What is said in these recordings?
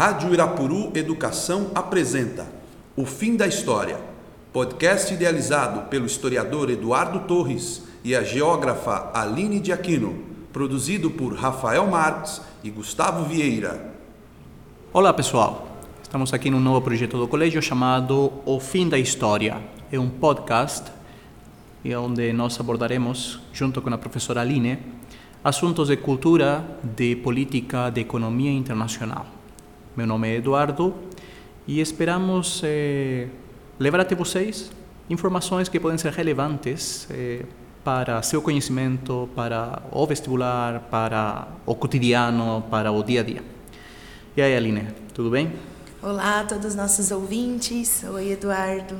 Rádio Irapuru Educação apresenta O Fim da História, podcast idealizado pelo historiador Eduardo Torres e a geógrafa Aline de Aquino, produzido por Rafael Marques e Gustavo Vieira. Olá pessoal, estamos aqui num novo projeto do colégio chamado O Fim da História. É um podcast onde nós abordaremos, junto com a professora Aline, assuntos de cultura, de política, de economia internacional. Meu nome é Eduardo e esperamos eh, levar até vocês informações que podem ser relevantes eh, para seu conhecimento, para o vestibular, para o cotidiano, para o dia a dia. E aí, Aline, tudo bem? Olá a todos os nossos ouvintes. Oi, Eduardo.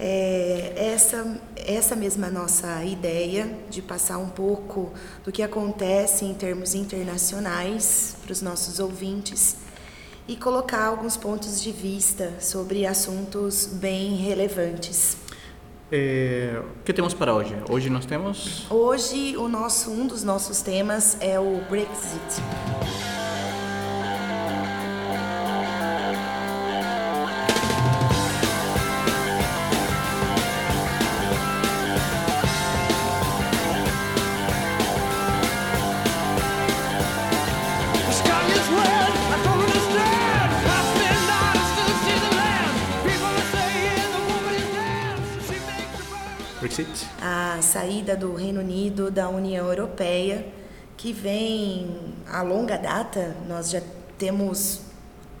É, essa, essa mesma nossa ideia de passar um pouco do que acontece em termos internacionais para os nossos ouvintes e colocar alguns pontos de vista sobre assuntos bem relevantes. É, o que temos para hoje? Hoje nós temos. Hoje o nosso um dos nossos temas é o Brexit. Brexit? a saída do Reino Unido da União Europeia, que vem a longa data, nós já temos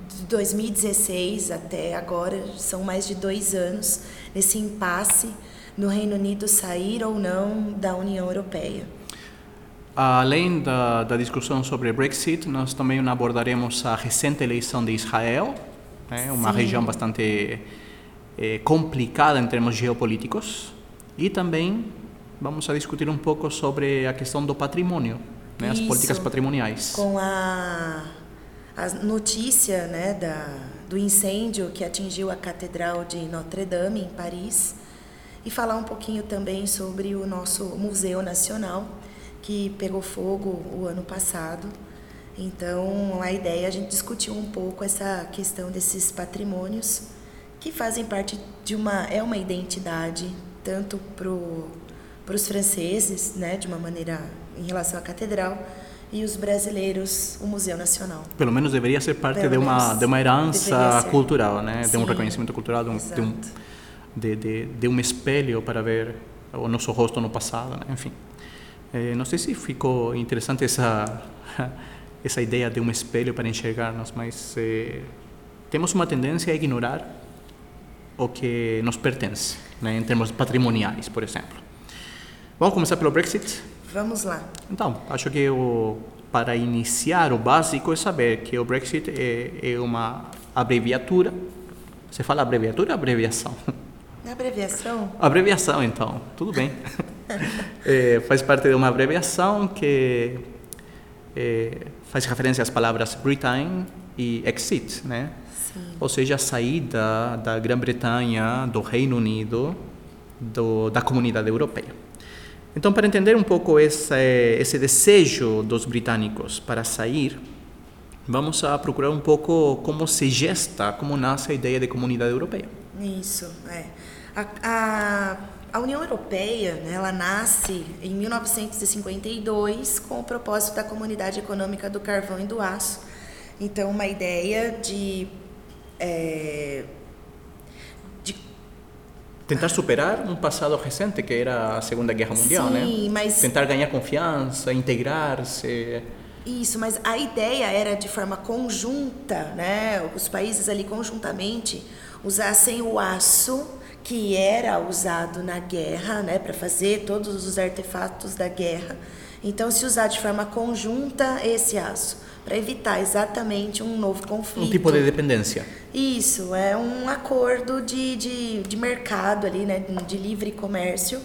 de 2016 até agora, são mais de dois anos nesse impasse no Reino Unido sair ou não da União Europeia. Além da, da discussão sobre Brexit, nós também abordaremos a recente eleição de Israel, né, uma Sim. região bastante eh, complicada em termos geopolíticos, e também vamos a discutir um pouco sobre a questão do patrimônio, né, as Isso. políticas patrimoniais. Com a, a notícia né, da, do incêndio que atingiu a Catedral de Notre Dame, em Paris, e falar um pouquinho também sobre o nosso Museu Nacional, que pegou fogo o ano passado. Então, a ideia é a gente discutir um pouco essa questão desses patrimônios que fazem parte de uma é uma identidade tanto para os franceses, né, de uma maneira em relação à catedral, e os brasileiros, o Museu Nacional. Pelo menos deveria ser parte Pelo de uma de uma herança cultural, né? De um reconhecimento cultural, de um, de um, de, de, de um espelho para ver o nosso rosto no passado, né? enfim. Eh, não sei se ficou interessante essa essa ideia de um espelho para enxergar-nos, mas eh, temos uma tendência a ignorar o que nos pertence, né? em termos patrimoniais, por exemplo. Vamos começar pelo Brexit? Vamos lá. Então, acho que o, para iniciar o básico é saber que o Brexit é, é uma abreviatura. Você fala abreviatura ou abreviação? Abreviação, Abreviação, então, tudo bem. É, faz parte de uma abreviação que é, faz referência às palavras Britain e Exit, né? Sim. Ou seja, a saída da Grã-Bretanha, do Reino Unido, do, da comunidade europeia. Então, para entender um pouco esse, esse desejo dos britânicos para sair, vamos a procurar um pouco como se gesta, como nasce a ideia de comunidade europeia. Isso, é. A, a, a União Europeia, né, ela nasce em 1952 com o propósito da Comunidade Econômica do Carvão e do Aço. Então, uma ideia de, é, de Tentar superar um passado recente, que era a Segunda Guerra Mundial, Sim, né? mas- Tentar ganhar confiança, integrar-se. Isso, mas a ideia era de forma conjunta, né? Os países ali conjuntamente usassem o aço que era usado na guerra, né, para fazer todos os artefatos da guerra. Então, se usar de forma conjunta esse aço, para evitar exatamente um novo conflito. Um tipo de dependência. Isso, é um acordo de, de, de mercado ali, né, de livre comércio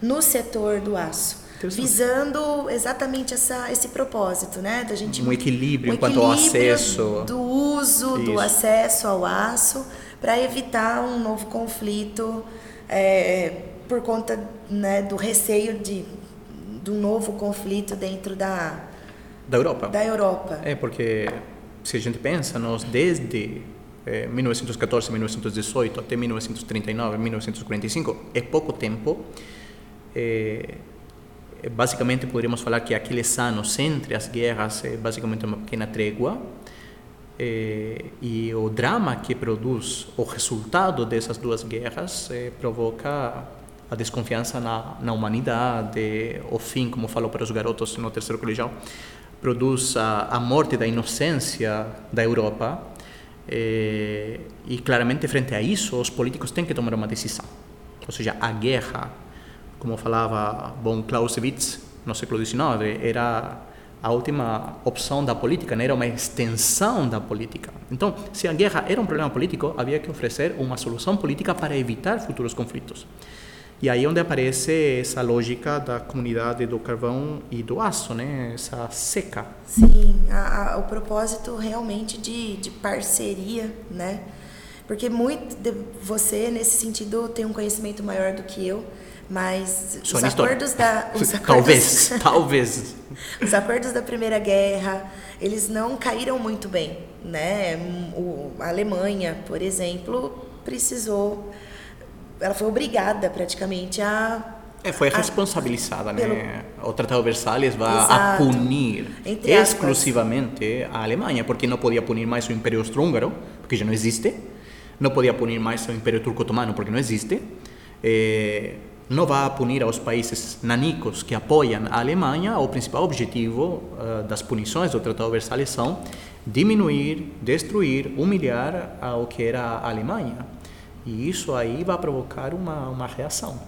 no setor do aço, visando exatamente essa, esse propósito, né, da gente Um equilíbrio um quanto ao equilíbrio acesso. do uso, do Isso. acesso ao aço, para evitar um novo conflito é, por conta né, do receio de, de um novo conflito dentro da, Da Europa. da Europa. É, porque se a gente pensa, nós desde eh, 1914, 1918 até 1939, 1945, é pouco tempo. Eh, basicamente poderíamos falar que aqueles anos entre as guerras é basicamente uma pequena trégua. Eh, e o drama que produz o resultado dessas duas guerras eh, provoca a desconfiança na, na humanidade, o fim, como falou para os garotos no terceiro colegial, produz a, a morte da inocência da Europa. eh, e claramente, frente a isso, os políticos têm que tomar uma decisão. Ou seja, a guerra, como falava von Clausewitz no século XIX, era a última opção da política, né? era uma extensão da política. Então, se a guerra era um problema político, havia que oferecer uma solução política para evitar futuros conflitos. E aí é onde aparece essa lógica da comunidade do carvão e do aço, né? essa seca. Sim, a- a- o propósito realmente de, de parceria, né? Porque muito de você, nesse sentido, tem um conhecimento maior do que eu, mas Só os acordos da. Os acordos, Talvez, talvez. Os acordos da Primeira Guerra, eles não caíram muito bem, né? O, a Alemanha, por exemplo, precisou, ela foi obrigada praticamente a É, foi a- responsabilizada, pelo- né? O Tratado de Versalhes vai a punir Entre aspas. exclusivamente a Alemanha, porque não podia punir mais o Império Austro-Húngaro, porque já não existe. Não podia punir mais o Império Turco-Otomano, porque não existe. Eh, não vai punir aos países nanicos que apoiam a Alemanha. O principal objetivo eh, das punições do Tratado de Versalhes são diminuir, destruir, humilhar ao que era a Alemanha. E isso aí vai provocar uma, uma reação.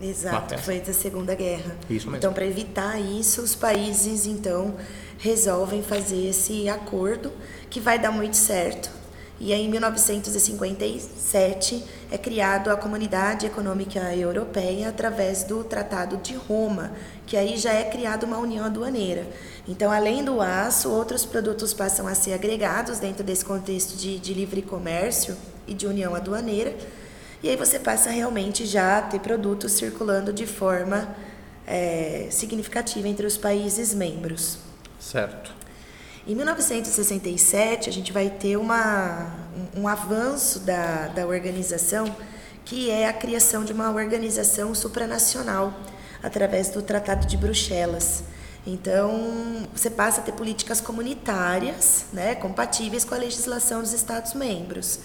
Exato, foi da Segunda Guerra. Isso mesmo. Então, para evitar isso, os países então resolvem fazer esse acordo que vai dar muito certo. E aí, em 1957 é criado a Comunidade Econômica Europeia através do Tratado de Roma, que aí já é criada uma união aduaneira. Então, além do aço, outros produtos passam a ser agregados dentro desse contexto de, de livre comércio e de união aduaneira. E aí você passa realmente já a ter produtos circulando de forma eh, significativa entre os países membros. Certo. Em 1967, a gente vai ter uma, um, um avanço da, da organização, que é a criação de uma organização supranacional, através do Tratado de Bruxelas. Então, você passa a ter políticas comunitárias, né, compatíveis com a legislação dos Estados-membros.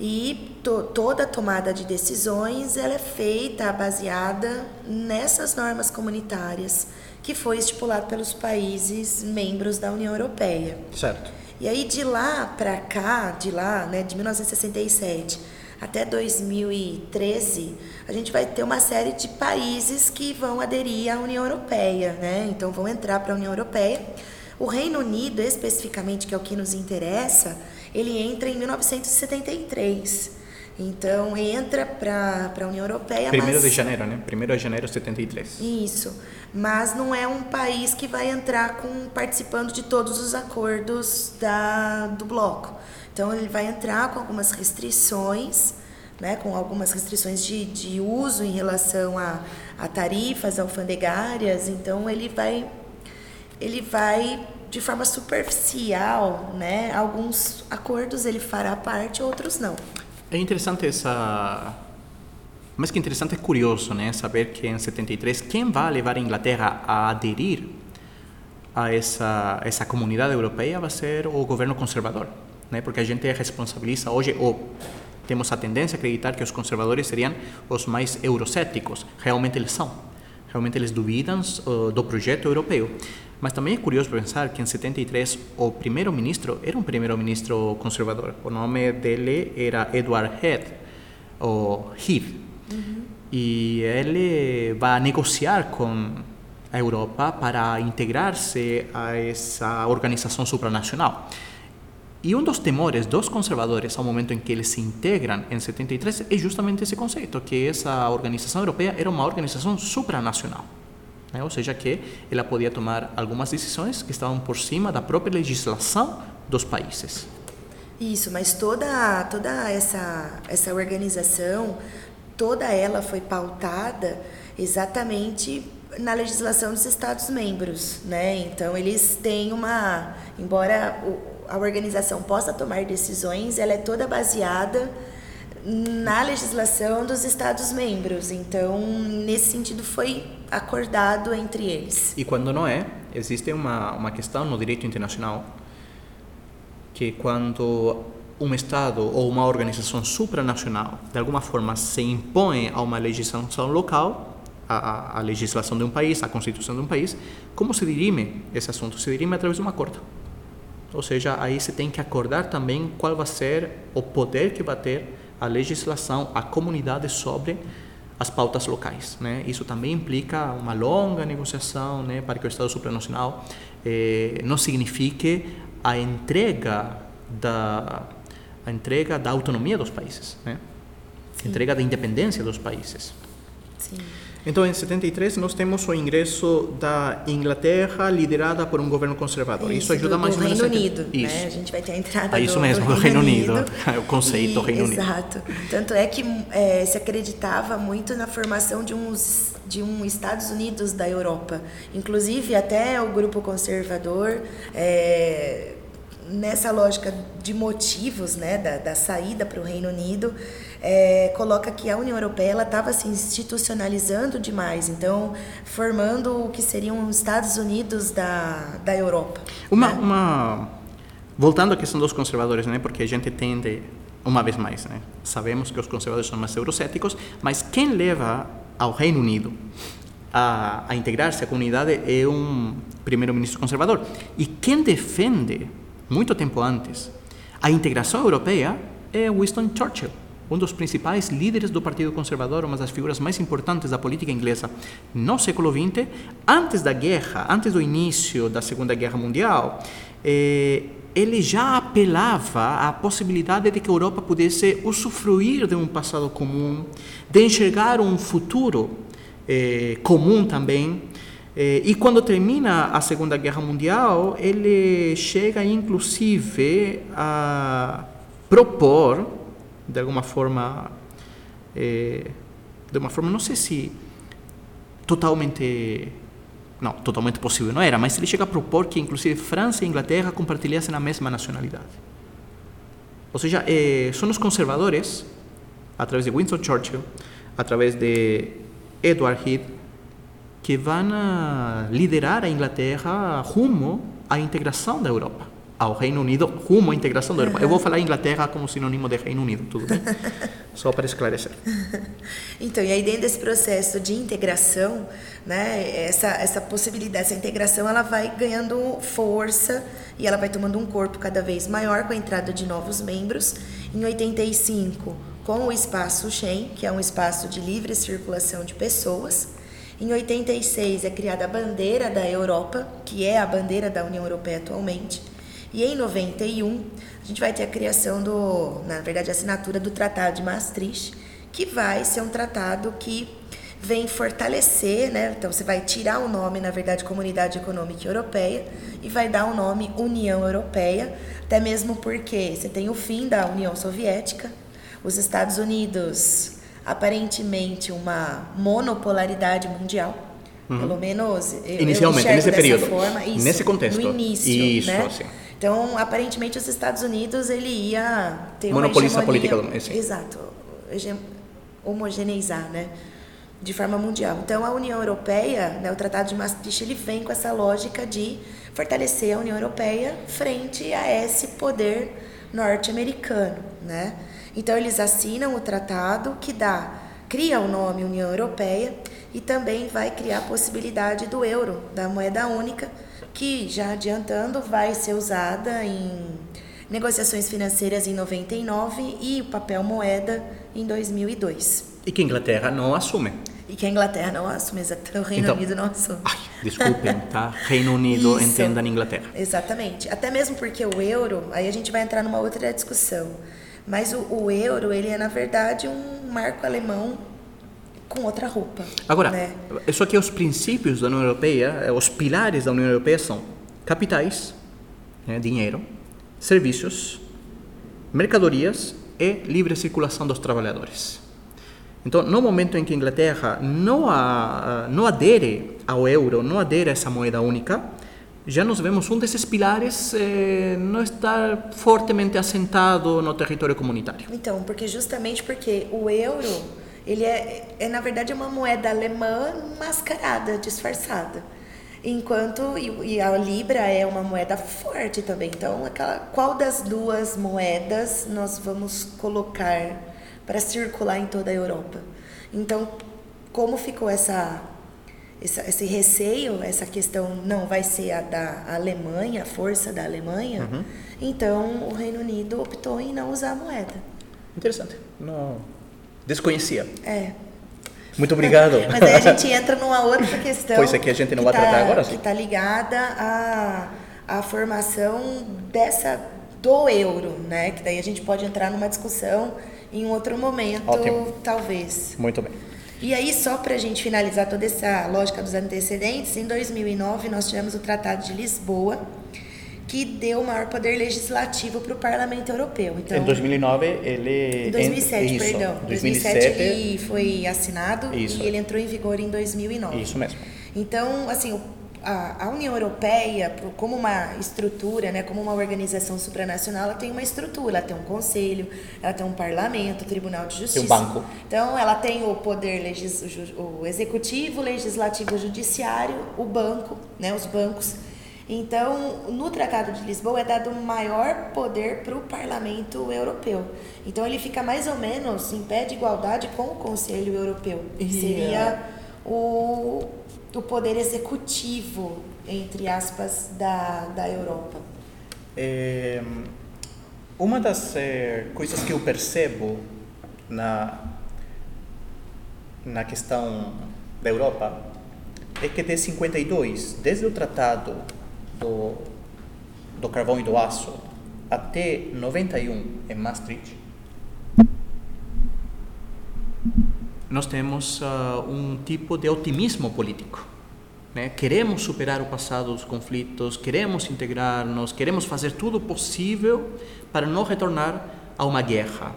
E to, toda tomada de decisões ela é feita baseada nessas normas comunitárias que foi estipulado pelos países membros da União Europeia. Certo. E aí de lá para cá, de lá, né, de 1967 até 2013, a gente vai ter uma série de países que vão aderir à União Europeia, né? Então vão entrar para a União Europeia. O Reino Unido, especificamente, que é o que nos interessa, ele entra em 1973. Então entra para a União Europeia, Primeiro mas de janeiro, né? Primeiro de janeiro de 73. isso, mas não é um país que vai entrar com participando de todos os acordos da, do bloco. Então ele vai entrar com algumas restrições, né, com algumas restrições de, de uso em relação a, a tarifas alfandegárias. Então ele vai ele vai de forma superficial, né? Alguns acordos ele fará parte, outros não. É interessante essa. Mas que interessante é curioso, né? Saber que em 73 quem vai levar a Inglaterra a aderir a essa essa comunidade europeia vai ser o governo conservador, né? Porque a gente responsabiliza hoje ou temos a tendência a acreditar que os conservadores seriam os mais eurocéticos. Realmente eles são. Realmente eles duvidam uh, do projeto europeu. Mas também é curioso pensar que em 73 o primeiro-ministro era um primeiro-ministro conservador. O nome dele era Edward Heath, ou Heath. E ele vai negociar com a Europa para integrar-se a essa organização supranacional. E um dos temores dos conservadores ao momento em que eles se integram em 73 é justamente esse conceito, que essa organização europeia era uma organização supranacional. Né? Ou seja, que ela podia tomar algumas decisões que estavam por cima da própria legislação dos países. Isso, mas toda, toda essa, essa organização, toda ela foi pautada exatamente na legislação dos Estados-membros, né? Então eles têm uma, embora a organização possa tomar decisões, ela é toda baseada na legislação dos Estados-membros. Então, nesse sentido, foi acordado entre eles. E quando não é, existe uma, uma questão no direito internacional que quando um Estado ou uma organização supranacional de alguma forma se impõe a uma legislação local, a, a, legislação de um país, a constituição de um país, como se dirime esse assunto? Se dirime através de uma corte. Ou seja, aí você tem que acordar também qual vai ser o poder que vai ter a legislação, a comunidade sobre as pautas locais. Né? Isso também implica uma longa negociação né, para que o Estado supranacional eh, não signifique a entrega da a entrega da autonomia dos países, né? entrega da independência dos países. Sim. Então, em 73, nós temos o ingresso da Inglaterra liderada por um governo conservador. Isso, ajuda do, mais do ou menos Reino Unido, entender. Isso. né? A gente vai ter a entrada Ah, isso do, mesmo, do o Reino Unido. o conceito E- Reino Unido. Exato. Tanto é que é, se acreditava muito na formação de, uns, de um Estados Unidos da Europa. Inclusive, até o grupo conservador, é, nessa lógica de motivos né, da, da saída para o Reino Unido, é, coloca que a União Europeia estava se institucionalizando demais, então formando o que seriam os Estados Unidos da, da Europa. Uma, né? uma... Voltando à questão dos conservadores, né? porque a gente tende, uma vez mais, né? sabemos que os conservadores são mais eurocéticos, mas quem leva ao Reino Unido a, a integrar-se à comunidade é um primeiro-ministro conservador. E quem defende, muito tempo antes, a integração europeia é Winston Churchill, um dos principais líderes do Partido Conservador, uma das figuras mais importantes da política inglesa no século XX, antes da guerra, antes do início da Segunda Guerra Mundial, eh, ele já apelava à possibilidade de que a Europa pudesse usufruir de um passado comum, de enxergar um futuro eh, comum também. Eh, e quando termina a Segunda Guerra Mundial, ele chega inclusive a propor, de alguma forma, eh, de uma forma, não sei se totalmente não, totalmente possível não era, mas ele chega a propor que inclusive França e Inglaterra compartilhassem a mesma nacionalidade. Ou seja, eh, são os conservadores, através de Winston Churchill, através de Edward Heath, que vão liderar a Inglaterra rumo à integração da Europa, ao Reino Unido, rumo à integração da Europa. Eu vou falar Inglaterra como sinônimo de Reino Unido, tudo bem? Só para esclarecer. Então, e aí dentro desse processo de integração, né, essa, essa possibilidade, essa integração, ela vai ganhando força e ela vai tomando um corpo cada vez maior com a entrada de novos membros. Em 85, com o espaço Schengen, que é um espaço de livre circulação de pessoas. Em 86 é criada a bandeira da Europa, que é a bandeira da União Europeia atualmente. E em 91, a gente vai ter a criação do, na verdade, a assinatura do Tratado de Maastricht, que vai ser um tratado que vem fortalecer, né? Então você vai tirar o nome, na verdade, Comunidade Econômica Europeia e vai dar o nome União Europeia, até mesmo porque você tem o fim da União Soviética, os Estados Unidos aparentemente uma monopolaridade mundial. Pelo menos eu, eu Inicialmente, enxergo nesse período, forma, isso, nesse contexto. no início, Isso, né? Então, aparentemente, os Estados Unidos ele ia ter uma política do- sim. Exato, homogeneizar, né? De forma mundial. Então, a União Europeia, né, o Tratado de Maastricht, ele vem com essa lógica de fortalecer a União Europeia frente a esse poder norte-americano, né? Então, eles assinam o tratado que dá, cria o nome União Europeia e também vai criar a possibilidade do euro, da moeda única, que já adiantando vai ser usada em negociações financeiras em 99 e o papel moeda em 2002. E que a Inglaterra não assume. E que a Inglaterra não assume, exato, o Reino Então- Unido não assume. Ai, desculpem, tá? Reino Unido, entenda na Inglaterra. Exatamente. Até mesmo porque o euro, aí a gente vai entrar numa outra discussão. Mas o, o euro, ele é na verdade um marco alemão com outra roupa. Agora, né? isso aqui, os princípios da União Europeia, eh, os pilares da União Europeia são capitais, né, dinheiro, serviços, mercadorias e livre circulação dos trabalhadores. Então, no momento em que a Inglaterra não, a, não adere ao euro, não adere a essa moeda única, já nós vemos um desses pilares eh, não estar fortemente assentado no território comunitário. Então, porque justamente porque o euro, ele é, é na verdade uma moeda alemã mascarada, disfarçada. Enquanto e, e a libra é uma moeda forte também. Então, aquela, qual das duas moedas nós vamos colocar para circular em toda a Europa? Então, como ficou essa essa- esse receio, essa questão não vai ser a da Alemanha, a força da Alemanha, então o Reino Unido optou em não usar a moeda. Interessante. Não desconhecia. É. Muito obrigado. Mas aí a gente entra numa outra questão. Pois é que a gente não vai tá- tratar agora. Que está ligada à, à formação dessa do euro, né? Que daí a gente pode entrar numa discussão em um outro momento, Ótimo. talvez. Muito bem. E aí, só para a gente finalizar toda essa lógica dos antecedentes, em 2009 nós tivemos o Tratado de Lisboa, que deu maior poder legislativo para o Parlamento Europeu. Então, em 2009 ele em 2007, isso, perdão. 2007 2007 ele foi assinado Isso. e ele entrou em vigor em 2009. Isso mesmo. Então, assim, o- a, a União Europeia, como uma estrutura, né, como uma organização supranacional, ela tem uma estrutura, ela tem um conselho, ela tem um parlamento, tribunal de justiça. um banco. Então, ela tem o poder legis, o executivo, legislativo, o judiciário, o banco, né, os bancos. Então, no Tratado de Lisboa é dado maior poder para o Parlamento Europeu. Então, ele fica mais ou menos em pé de igualdade com o Conselho Europeu, que seria o, o poder executivo, entre aspas, da, da Europa. É, uma das eh, coisas que eu percebo na na questão da Europa é que desde 52, desde o tratado do do carvão e do aço até 91 em Maastricht, nós temos ah, um tipo de otimismo político. né? Queremos superar o passado dos conflitos, queremos integrar-nos, queremos fazer tudo possível para não retornar a uma guerra.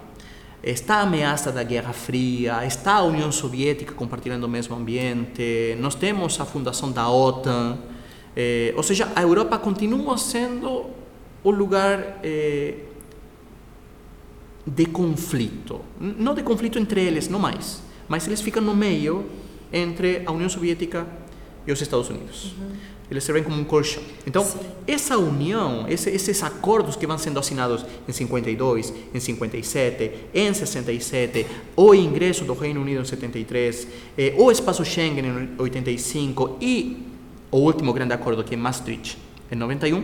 Está a ameaça da Guerra Fria, está a União Soviética compartilhando o mesmo ambiente, nós temos a fundação da OTAN, eh, ou seja, a Europa continua sendo o lugar eh, de conflito. Não de conflito entre eles, não mais. Mas eles ficam no meio entre a União Soviética e os Estados Unidos. Eles servem como um colchão. Então, Sim. essa união, esse- esses acordos que vão sendo assinados em 52, em 57, em 67, o ingresso do Reino Unido em 73, eh, o espaço Schengen em 85 e o último grande acordo que é Maastricht em 91,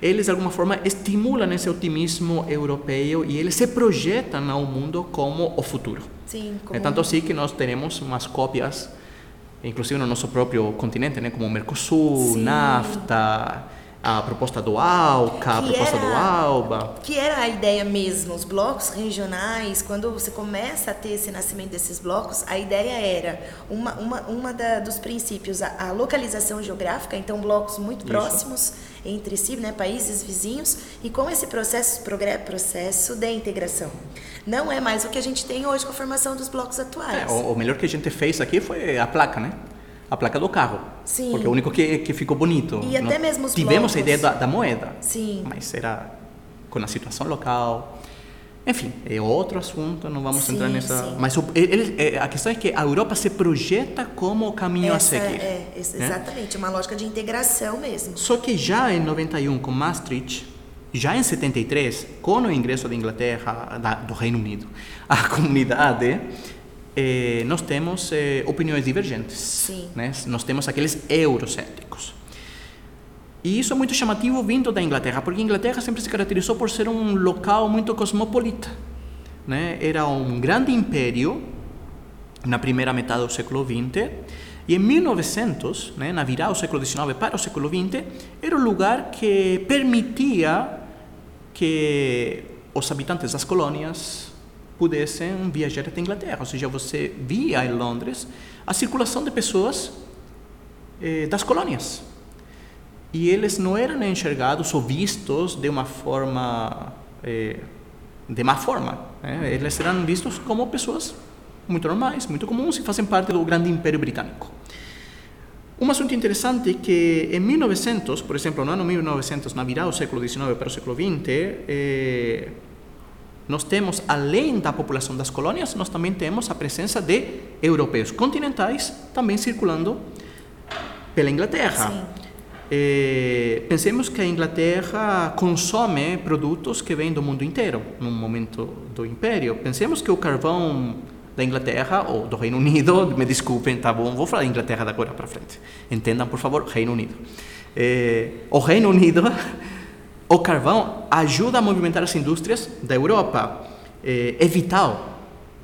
eles de alguma forma estimulam esse otimismo europeu e eles se projetam ao mundo como o futuro. Sim, É tanto assim que nós temos umas cópias, inclusive no nosso próprio continente, né, como Mercosul. NAFTA, a proposta do ALCA, a Que proposta do era- ALBA. que era a ideia mesmo, os blocos regionais, quando você começa a ter esse nascimento desses blocos, a ideia era uma, uma, uma da, dos princípios, a, a localização geográfica, então blocos muito Isso. próximos entre si, né, países vizinhos, e com esse processo, processo de integração. Não é mais o que a gente tem hoje com a formação dos blocos atuais. É, o, o melhor que a gente fez aqui foi a placa, né? A placa do carro. Sim. Porque é o único que, que ficou bonito. E até mesmo os Tivemos a blocos. ideia da, da moeda. Sim. Mas era com a situação local. Enfim, é outro assunto, não vamos Sim, entrar nessa. sim. Mas o- ele- é, a questão é que a Europa se projeta como o caminho a Essa seguir. é, ex- né? exatamente, uma lógica de integração mesmo. Só que já em 91, com Maastricht, já em 73, com o ingresso da Inglaterra, da, do Reino Unido, à comunidade, eh, nós temos eh, opiniões divergentes. Sim. Né? Nós temos aqueles eurocéntricos. E isso é muito chamativo vindo da Inglaterra, porque a Inglaterra sempre se caracterizou por ser um local muito cosmopolita. Né? Era um grande império na primeira metade do século XX, e em 1900, né, na virada do século XIX para o século XX, era o lugar que permitia que os habitantes das colônias pudessem viajar até a Inglaterra. Ou seja, você via em Londres a circulação de pessoas eh, das colônias. E eles não eram enxergados ou vistos de uma forma, eh, de má forma. né? Eles eram vistos como pessoas muito normais, muito comuns e fazem parte do grande Império Britânico. Um assunto interessante é que em 1900, por exemplo, no ano 1900, na virada do século XIX para o século XX, eh, nós temos, além da população das colônias, nós também temos a presença de europeus continentais também circulando pela Inglaterra. Sim. Eh, pensemos que a Inglaterra consome produtos que vêm do mundo inteiro, no momento do Império. Pensemos que o carvão da Inglaterra ou do Reino Unido, me desculpem, tá bom? Vou falar da Inglaterra da agora para frente. Entendam, por favor, Reino Unido. Eh, o Reino Unido, o carvão ajuda a movimentar as indústrias da Europa. Eh, é vital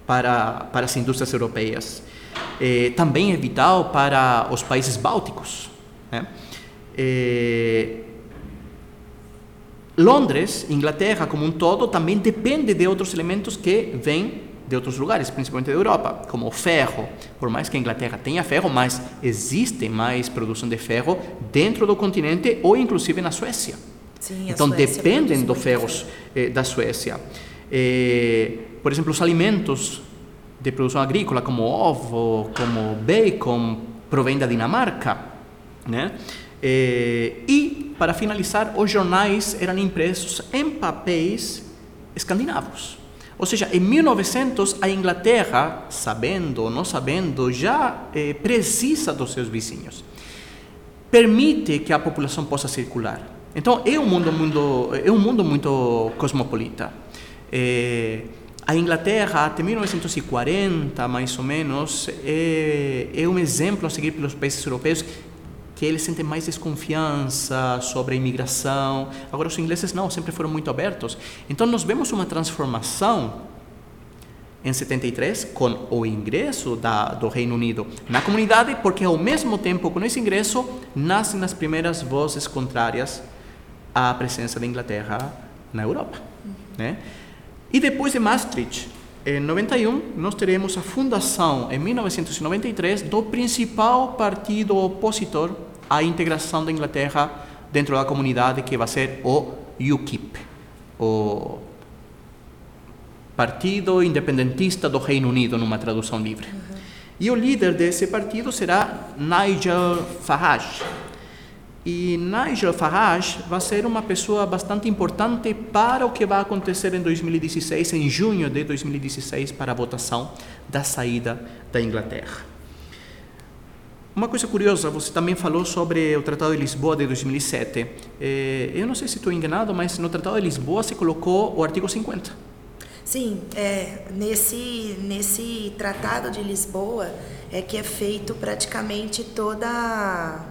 para, para as indústrias europeias. Eh, também é vital para os países bálticos. Né? Eh, Londres, Inglaterra como um todo, também depende de outros elementos que vêm de outros lugares, principalmente da Europa, como o ferro. Por mais que a Inglaterra tenha ferro, mas existe mais produção de ferro dentro do continente ou inclusive na Suécia. Sim, Então Suécia dependem muito ferros eh, da Suécia. Eh, por exemplo, os alimentos de produção agrícola, como ovo, como bacon, provém da Dinamarca. Né? Eh, e, para finalizar, os jornais eram impressos em papéis escandinavos. Ou seja, em 1900, a Inglaterra, sabendo ou não sabendo, já eh, precisa dos seus vizinhos permite que a população possa circular. Então é um mundo muito é um mundo muito cosmopolita. Eh, a Inglaterra até 1940 mais ou menos é, é um exemplo a seguir pelos países europeus que eles sentem mais desconfiança sobre a imigração. Agora os ingleses não, sempre foram muito abertos. Então nós vemos uma transformação em 73 com o ingresso da, do Reino Unido na comunidade, porque ao mesmo tempo com esse ingresso nascem as primeiras vozes contrárias à presença da Inglaterra na Europa, né? E depois de Maastricht, em 91, nós teremos a fundação em 1993 do principal partido opositor à integração da Inglaterra dentro da comunidade, que vai ser o UKIP, o Partido Independentista do Reino Unido, numa tradução livre. E o líder desse partido será Nigel Farage. E Nigel Farage vai ser uma pessoa bastante importante para o que vai acontecer em 2016, em junho de 2016, para a votação da saída da Inglaterra. Uma coisa curiosa, você também falou sobre o Tratado de Lisboa de 2007. Eh, eu não sei se estou enganado, mas no Tratado de Lisboa se colocou o artigo 50. Sim, é, nesse, nesse Tratado de Lisboa é que é feito praticamente toda,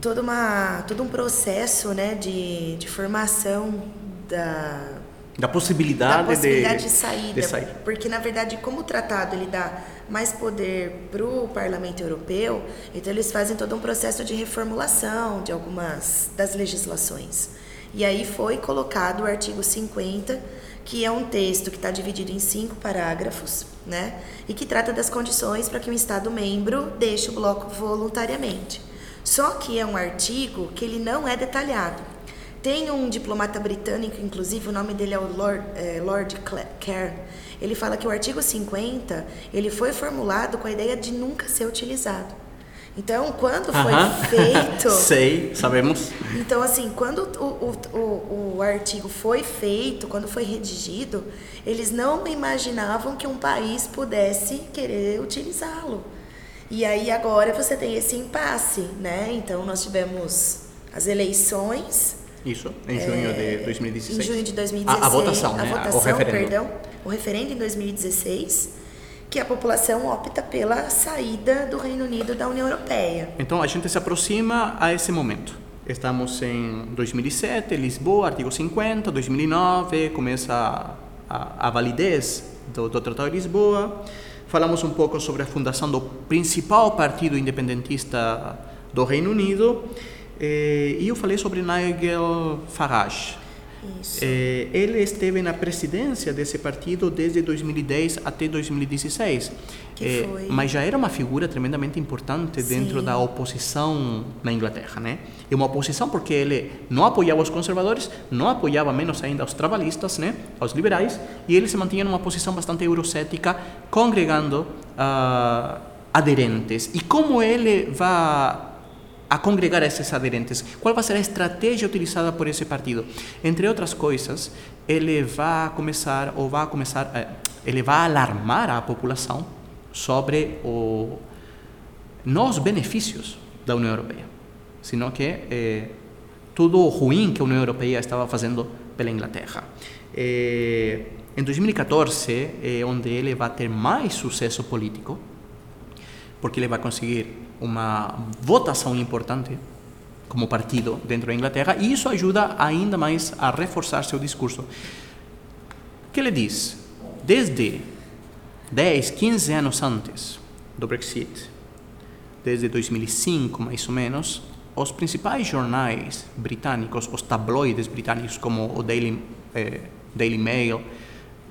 toda uma, todo um processo né, de, de formação da, Da possibilidade, da possibilidade de, de, saída, de sair. porque na verdade como o tratado ele dá mais poder para o Parlamento Europeu, então eles fazem todo um processo de reformulação de algumas das legislações. E aí foi colocado o artigo 50, que é um texto que está dividido em cinco parágrafos, né, e que trata das condições para que um Estado membro deixe o bloco voluntariamente. Só que é um artigo que ele não é detalhado. Tem um diplomata britânico, inclusive, o nome dele é o Lord, é, Lord. Ele fala que o artigo 50 ele foi formulado com a ideia de nunca ser utilizado. Então, quando foi feito. Sei, sabemos. Então, assim, quando o, o, o, o artigo foi feito, quando foi redigido, eles não imaginavam que um país pudesse querer utilizá-lo. E aí agora você tem esse impasse, né? Então nós tivemos as eleições Isso, em junho de 2016. É, em junho de 2016. A, a votação, a né? votação, o referendo. perdão, o referendo em 2016, que a população opta pela saída do Reino Unido da União Europeia. Então a gente se aproxima a esse momento. Estamos em 2007, Lisboa, artigo 50, 2009, começa a, a, a validez do, do Tratado de Lisboa. Falamos um pouco sobre a fundação do principal partido independentista do Reino Unido. Eh, E eu falei sobre Nigel Farage. Eh, ele esteve na presidência desse partido desde 2010 até 2016. Que Eh, Mas já era uma figura tremendamente importante dentro Sim. da oposição na Inglaterra, né? E uma oposição porque ele não apoiava os conservadores, não apoiava menos ainda os trabalhistas, né? Os liberais, e ele se mantinha numa posição bastante eurocética, congregando ah, aderentes e como ele vai a congregar esses aderentes. Qual vai ser a estratégia utilizada por esse partido? Entre outras coisas, ele vai começar ou vai começar, eh, ele vai alarmar a população sobre o, benefícios da União Europeia, sino que eh, tudo o ruim que a União Europeia estava fazendo pela Inglaterra. Eh, em 2014 é onde ele vai ter mais sucesso político, porque ele vai conseguir uma votação importante como partido dentro da Inglaterra e isso ajuda ainda mais a reforçar seu discurso. Que ele diz? Desde 10, 15 anos antes do Brexit, desde 2005 mais ou menos, os principais jornais britânicos, os tabloides britânicos como o Daily, eh, Daily Mail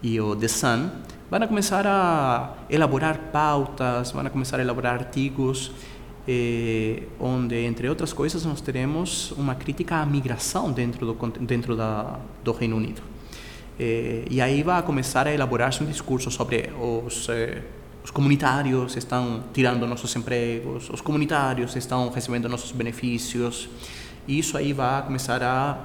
e o The Sun, vão começar a elaborar pautas, vão começar a elaborar artigos eh, onde, entre outras coisas, nós teremos uma crítica à migração dentro do, dentro da, do Reino Unido. Eh, e aí vai começar a elaborar-se um discurso sobre os, eh, os comunitários estão tirando nossos empregos, os comunitários estão recebendo nossos benefícios, e isso aí vai começar a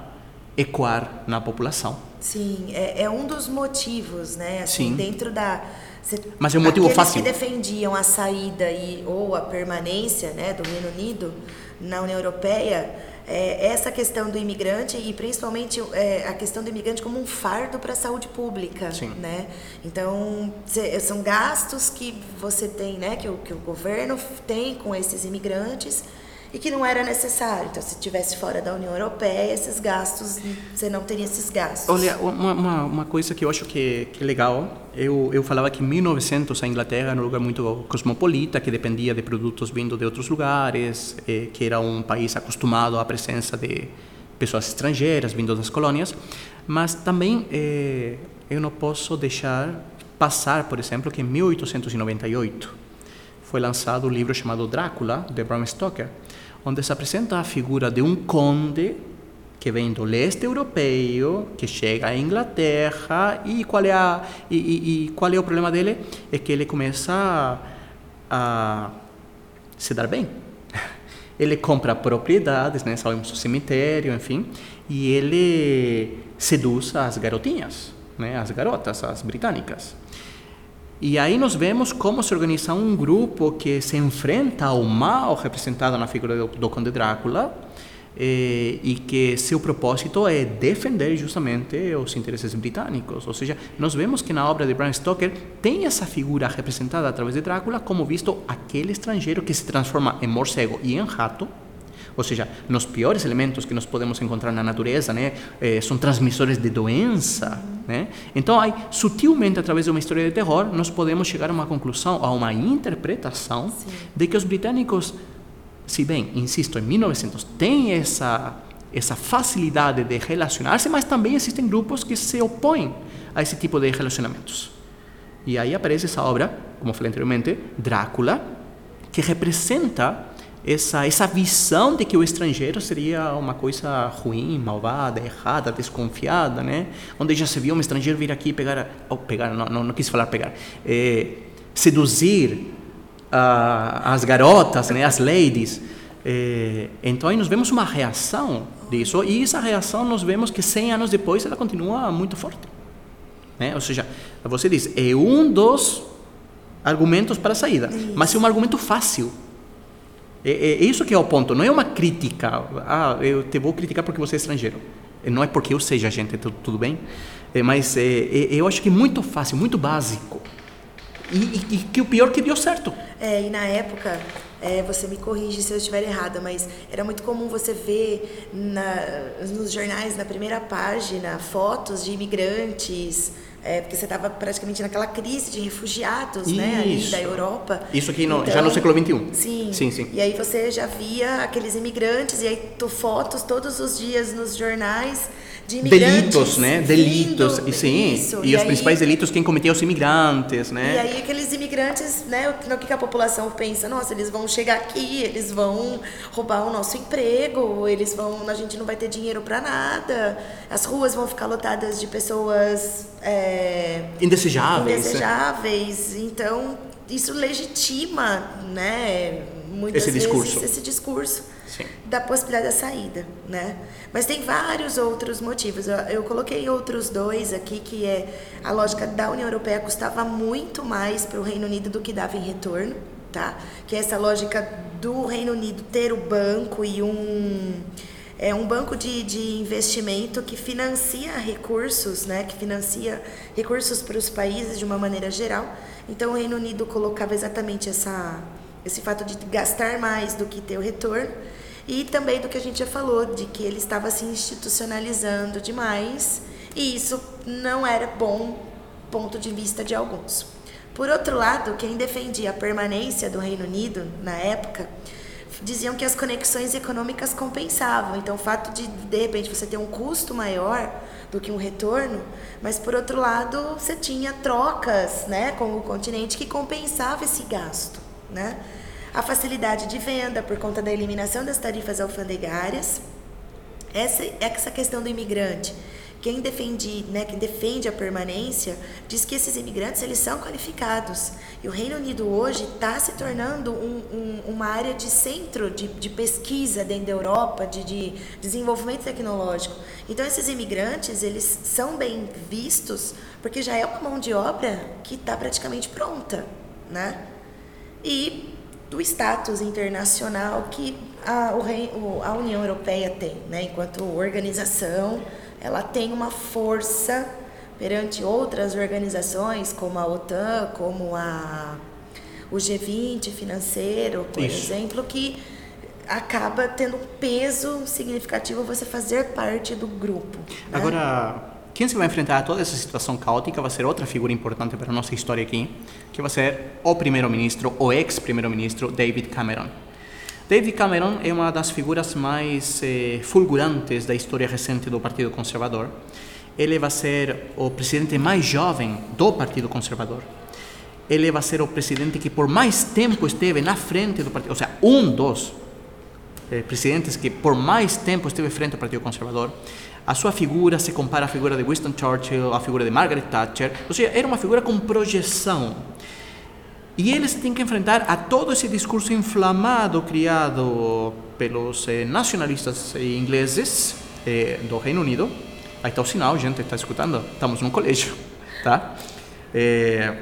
ecoar na população. Sim, é, é um dos motivos, né? Assim, Sim. Dentro da. Cê- Mas é um motivo fácil. que defendiam a saída e, ou a permanência né, do Reino Unido na União Europeia, é, essa questão do imigrante e principalmente é, a questão do imigrante como um fardo para a saúde pública, Sim. né? Então cê- são gastos que você tem, né? Que o, que o governo tem com esses imigrantes e que não era necessário. Então, se estivesse fora da União Europeia, esses gastos, você não teria esses gastos. Olha, uma, uma, uma coisa que eu acho que, que é legal, eu, eu falava que em 1900 a Inglaterra era um lugar muito cosmopolita, que dependia de produtos vindo de outros lugares, eh, que era um país acostumado à presença de pessoas estrangeiras vindo das colônias, mas também eh, eu não posso deixar passar, por exemplo, que em 1898 foi lançado o livro chamado Drácula, de Bram Stoker, onde se apresenta a figura de um conde que vem do leste europeu, que chega à Inglaterra e qual é a e, e, e qual é o problema dele é que ele começa a, a se dar bem. Ele compra propriedades, né, sabemos o cemitério, enfim, e ele seduz as garotinhas, né, as garotas, as britânicas. E aí nós vemos como se organiza um grupo que se enfrenta ao mal representado na figura do, do Conde Drácula eh, e que seu propósito é defender justamente os interesses britânicos. Ou seja, nós vemos que na obra de Bram Stoker tem essa figura representada através de Drácula como visto aquele estrangeiro que se transforma em morcego e em rato, ou seja, nos piores elementos que nós podemos encontrar na natureza, né, eh, são transmissores de doença, né? Então, aí, sutilmente através de uma história de terror, nós podemos chegar a uma conclusão, a uma interpretação de que os britânicos, se bem, insisto, em 1900 têm essa essa facilidade de relacionar-se, mas também existem grupos que se opõem a esse tipo de relacionamentos. E aí aparece essa obra, como falei anteriormente, Drácula, que representa essa essa visão de que o estrangeiro seria uma coisa ruim, malvada, errada, desconfiada, né? Onde já se viu um estrangeiro vir aqui e pegar, ou pegar, não, não, não quis falar pegar, eh, seduzir ah, as garotas, né, as ladies. Eh, então aí nós vemos uma reação disso e essa reação nós vemos que 100 anos depois ela continua muito forte. Né? Ou seja, você diz, é um dos argumentos para a saída, mas é um argumento fácil. É, é, é isso que é o ponto, não é uma crítica. Ah, eu te vou criticar porque você é estrangeiro. Eh, Não é porque eu seja gente, tudo, bem? É, mas é, é, eu acho que é muito fácil, muito básico. E, e, e que o pior é que deu certo. É, e na época, é, você me corrige se eu estiver errada, mas era muito comum você ver na- nos jornais, na primeira página, fotos de imigrantes, é, porque você estava praticamente naquela crise de refugiados, né, ali Isso. da Europa. Isso aqui no- já no século XXI. Sim. Sim, sim. E aí você já via aqueles imigrantes, e aí tu, fotos todos os dias nos jornais de. Delitos, né? Delitos. vindo, E sim. isso. E, os aí- principais delitos quem cometia os imigrantes, né? e aí aqueles imigrantes, né, o que a população pensa? Nossa, eles vão chegar aqui, eles vão roubar o nosso emprego, eles vão, a gente não vai ter dinheiro para nada, as ruas vão ficar lotadas de pessoas é, Indesejáveis. né? indesejáveis. Então, isso legitima, né, muitas Esse vezes discurso. esse discurso Sim. da possibilidade da saída, né? Mas tem vários outros motivos. Eu, eu coloquei outros dois aqui, que é a lógica da União Europeia custava muito mais para o Reino Unido do que dava em retorno, tá? Que é essa lógica do Reino Unido ter o banco e um é um banco de, de investimento que financia recursos, né? Que financia recursos para os países de uma maneira geral. Então o Reino Unido colocava exatamente essa esse fato de gastar mais do que ter o retorno e também do que a gente já falou de que ele estava se institucionalizando demais e isso não era bom ponto de vista de alguns. Por outro lado, quem defendia a permanência do Reino Unido na época diziam que as conexões econômicas compensavam. Então, o fato de de repente você ter um custo maior do que um retorno, mas por outro lado, você tinha trocas, né, com o continente que compensava esse gasto, né? A facilidade de venda por conta da eliminação das tarifas alfandegárias, essa, essa questão do imigrante. Quem defende, né, quem defende a permanência diz que esses imigrantes eles são qualificados. E o Reino Unido hoje está se tornando um- um- uma área de centro de, de pesquisa dentro da Europa, de, de desenvolvimento tecnológico. Então esses imigrantes eles são bem vistos porque já é uma mão de obra que está praticamente pronta, né? e do status internacional que a, o a União Europeia tem, né? enquanto organização, ela tem uma força perante outras organizações, como a OTAN, como a, o G20 financeiro, por Isso. exemplo, que acaba tendo um peso significativo você fazer parte do grupo. né? Agora, quem se vai enfrentar a toda essa situação caótica vai ser outra figura importante para a nossa história aqui, que vai ser o primeiro-ministro, o ex-primeiro-ministro David Cameron. David Cameron é uma das figuras mais eh, fulgurantes da história recente do Partido Conservador. Ele vai ser o presidente mais jovem do Partido Conservador. Ele vai ser o presidente que por mais tempo esteve na frente do partido, ou seja, um dos eh, presidentes que por mais tempo esteve frente ao Partido Conservador. A sua figura se compara à figura de Winston Churchill, à figura de Margaret Thatcher, ou seja, era uma figura com projeção. E ele se tem que enfrentar a todo esse discurso inflamado criado pelos eh, nacionalistas eh, ingleses eh, do Reino Unido. Aí está o sinal, gente, está escutando? Estamos num colégio, tá? Eh,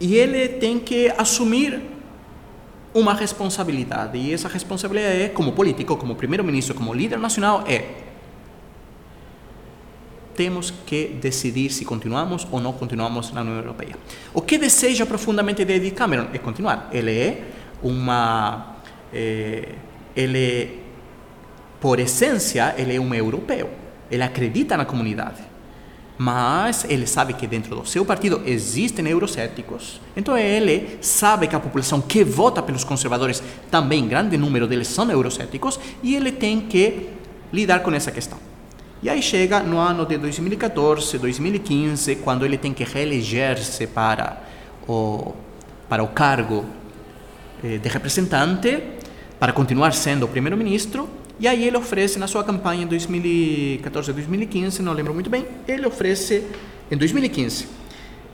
e ele tem que assumir uma responsabilidade. E essa responsabilidade é, como político, como primeiro-ministro, como líder nacional, é temos que decidir se continuamos ou não continuamos na União Europeia. O que deseja profundamente David Cameron é continuar. Ele é uma, eh, ele por essência ele é um europeu. Ele acredita na comunidade. Mas ele sabe que dentro do seu partido existem eurocéticos. Então ele sabe que a população que vota pelos conservadores, também grande número deles são eurocéticos, e ele tem que lidar com essa questão. E aí chega no ano de 2014, 2015, quando ele tem que reeleger-se para o, para o cargo eh, de representante, para continuar sendo o primeiro-ministro, e aí ele oferece na sua campanha em 2014, 2015, não lembro muito bem, ele oferece, em 2015,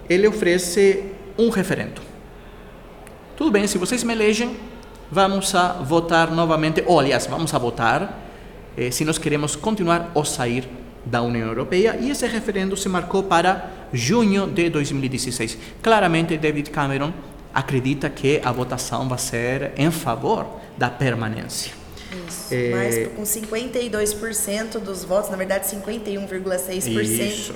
ele oferece um referendo. Tudo bem, se vocês me elegem, vamos a votar novamente, ou aliás, vamos a votar eh, se nós queremos continuar ou sair da União Europeia, e esse referendo se marcou para junho de 2016. Claramente, David Cameron acredita que a votação vai ser em favor da permanência. Isso, É. mas com 52% dos votos, na verdade 51,6%, Isso.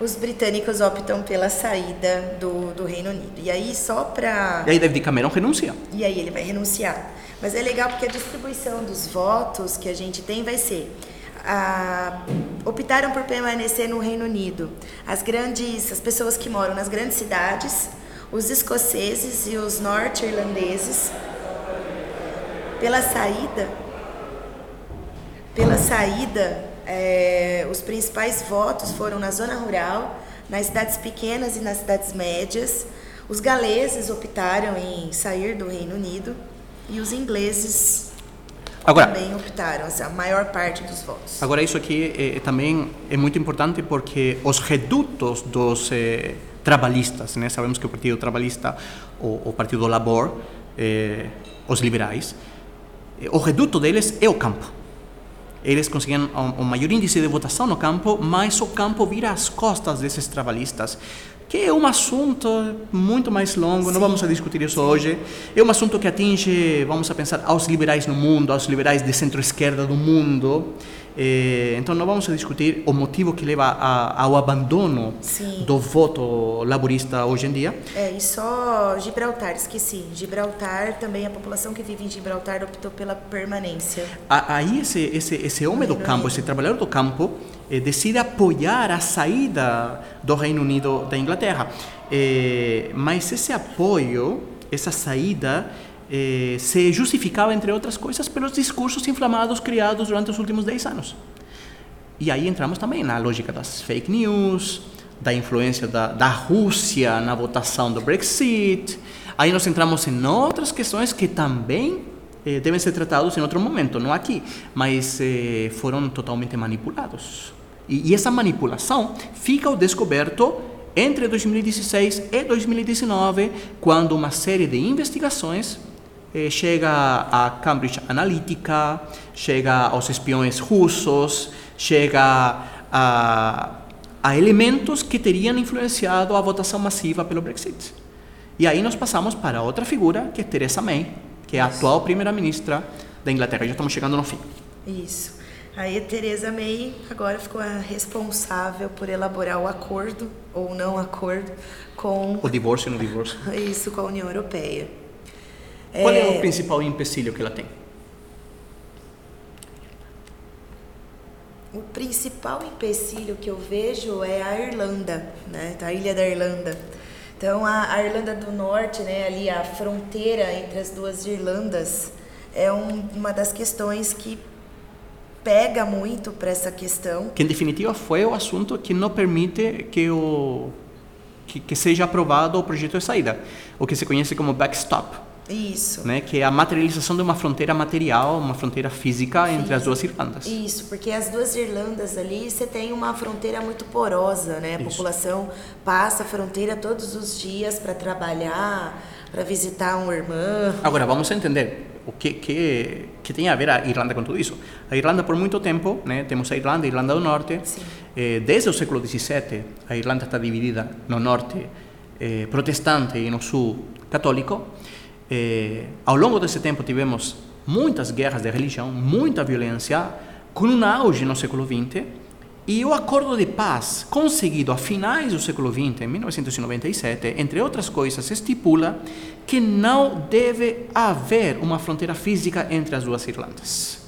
os britânicos optam pela saída do, do Reino Unido. E aí só para E aí David Cameron renuncia. e aí ele vai renunciar. Mas é legal porque a distribuição dos votos que a gente tem vai ser ah, optaram por permanecer no Reino Unido as grandes as pessoas que moram nas grandes cidades, os escoceses e os norte-irlandeses pela saída pela saída eh, os principais votos foram na zona rural, nas cidades pequenas e nas cidades médias. Os galeses optaram em sair do Reino Unido e os ingleses Agora, também optaram, assim, a maior parte dos votos. Agora, isso aqui eh, também é muito importante porque os redutos dos eh, trabalhistas, né? Sabemos que o Partido Trabalhista, o, o Partido do Labor, eh, os liberais, eh, o reduto deles é o campo. Eles conseguiam um, um maior índice de votação no campo, mas o campo vira as costas desses trabalhistas, que é um assunto muito mais longo, não vamos a discutir isso hoje. É um assunto que atinge, vamos a pensar, aos liberais no mundo, aos liberais de centro-esquerda do mundo. Eh, então, não vamos a discutir o motivo que leva a, ao abandono Sim. do voto laborista hoje em dia. É, e só Gibraltar, esqueci. Gibraltar, também a população que vive em Gibraltar optou pela permanência. A- Aí esse, esse, esse homem do campo, esse trabalhador do campo, eh, decide apoiar a saída do Reino Unido da Inglaterra. Eh, mas esse apoio, essa saída, eh, se justificava, entre outras coisas, pelos discursos inflamados criados durante os últimos 10 anos. E aí entramos também na lógica das fake news, da influência da, da Rússia na votação do Brexit. Aí nós entramos em outras questões que também eh, devem ser tratados em outro momento, não aqui, mas eh, foram totalmente manipulados. E, e essa manipulação fica ao descoberto entre 2016 e 2019, quando uma série de investigações eh, chega a Cambridge Analytica, chega aos espiões russos, chega a, a elementos que teriam influenciado a votação massiva pelo Brexit. E aí nós passamos para outra figura, que é Theresa May, que é a atual primeira-ministra da Inglaterra. Já estamos chegando no fim. Isso. Aí a Teresa May agora ficou responsável por elaborar o acordo, ou não acordo, com O divórcio no divórcio. isso com a União Europeia. Qual é o principal empecilho que ela tem? O principal empecilho que eu vejo é a Irlanda, né? A ilha da Irlanda. Então a, a Irlanda do Norte, né? Ali a fronteira entre as duas Irlandas é um- uma das questões que pega muito para essa questão. Que em definitiva foi o assunto que não permite que o que, que seja aprovado o projeto de saída, o que se conhece como backstop. Isso. né, que é a materialização de uma fronteira material, uma fronteira física entre as duas Irlandas. Isso, porque as duas Irlandas ali, você tem uma fronteira muito porosa, né? A Isso. população passa a fronteira todos os dias para trabalhar, para visitar um irmão. Agora, vamos entender o que, que, que tem a ver a Irlanda com tudo isso. A Irlanda, por muito tempo, né, temos a Irlanda, a Irlanda do Norte. Eh, desde o século XVII, a Irlanda está dividida no norte eh, protestante e no sul católico. Eh, ao longo desse tempo tivemos muitas guerras de religião, muita violência, com um auge no século XX. E o acordo de paz conseguido a finais do século XX, em 1997, entre outras coisas, estipula que não deve haver uma fronteira física entre as duas Irlandas.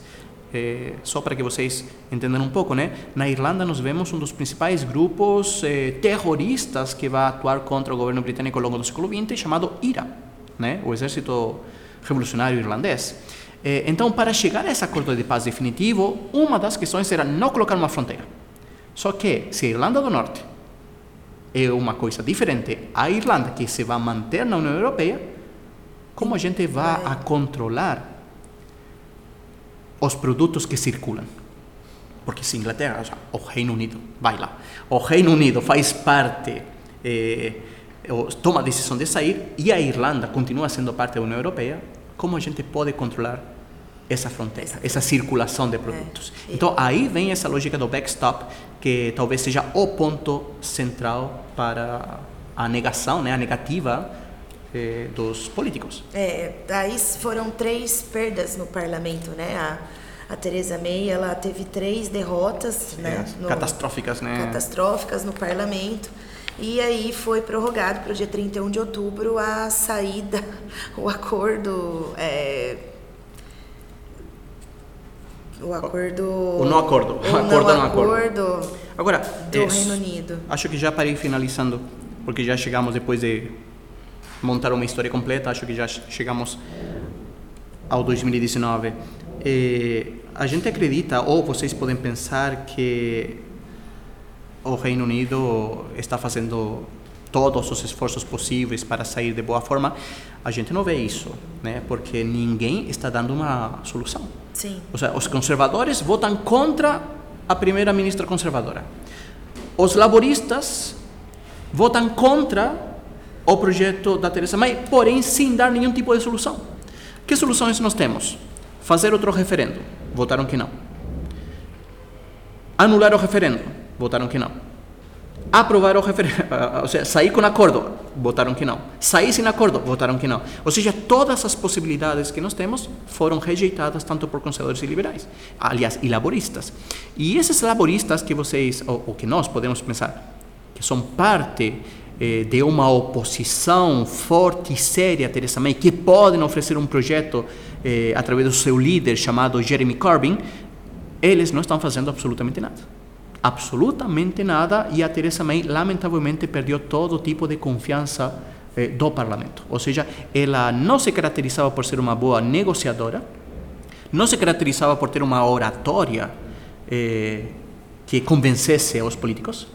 Eh, só para que vocês entendam um pouco, né? Na Irlanda nós vemos um dos principais grupos eh, terroristas que vai atuar contra o governo britânico ao longo do século XX, chamado IRA, né? O Exército Revolucionário Irlandês. Eh, então, para chegar a esse acordo de paz definitivo, uma das questões era não colocar uma fronteira. Só que se a Irlanda do Norte é uma coisa diferente à Irlanda que se vai manter na União Europeia, como a gente vai a controlar os produtos que circulam? Porque se Inglaterra, o Reino Unido, vai lá, o Reino Unido faz parte, eh, toma a decisão de sair e a Irlanda continua sendo parte da União Europeia, como a gente pode controlar essa fronteira, essa circulação de produtos? É. Então aí vem essa lógica do backstop, que talvez seja o ponto central para a negação, né, a negativa eh, dos políticos. É, aí foram três perdas no parlamento, né? A, a Teresa May, ela teve três derrotas, né? É, catastróficas, né? Catastróficas no parlamento. E aí foi prorrogado para o dia 31 de outubro a saída, o acordo. é, o acordo. O não acordo. O Acordo não acordo. acordo Agora, do eh, Reino Unido. Acho que já parei finalizando, porque já chegamos depois de montar uma história completa, acho que já chegamos ao 2019. Eh, a gente acredita, ou vocês podem pensar que o Reino Unido está fazendo todos os esforços possíveis para sair de boa forma. A gente não vê isso, né? Porque ninguém está dando uma solução. Sim. Ou seja, os conservadores votam contra a primeira ministra conservadora. Os laboristas votam contra o projeto da Teresa May, porém sem dar nenhum tipo de solução. Que soluções nós temos? Fazer outro referendo, votaram que não. Anular o referendo, votaram que não. Aprovar o referendo, ou seja, sair com acordo, votaram que não. Sair sem acordo, votaram que não. Ou seja, todas as possibilidades que nós temos foram rejeitadas tanto por conservadores e liberais, aliás, e laboristas. E esses laboristas que vocês, ou, ou que nós podemos pensar, que são parte eh, de uma oposição forte e séria a Theresa May, que podem oferecer um projeto eh, através do seu líder chamado Jeremy Corbyn, eles não estão fazendo absolutamente nada. Absolutamente nada e a Theresa May lamentavelmente perdeu todo tipo de confiança eh, do parlamento. Ou seja, ela não se caracterizava por ser uma boa negociadora, não se caracterizava por ter uma oratória eh, que convencesse os políticos.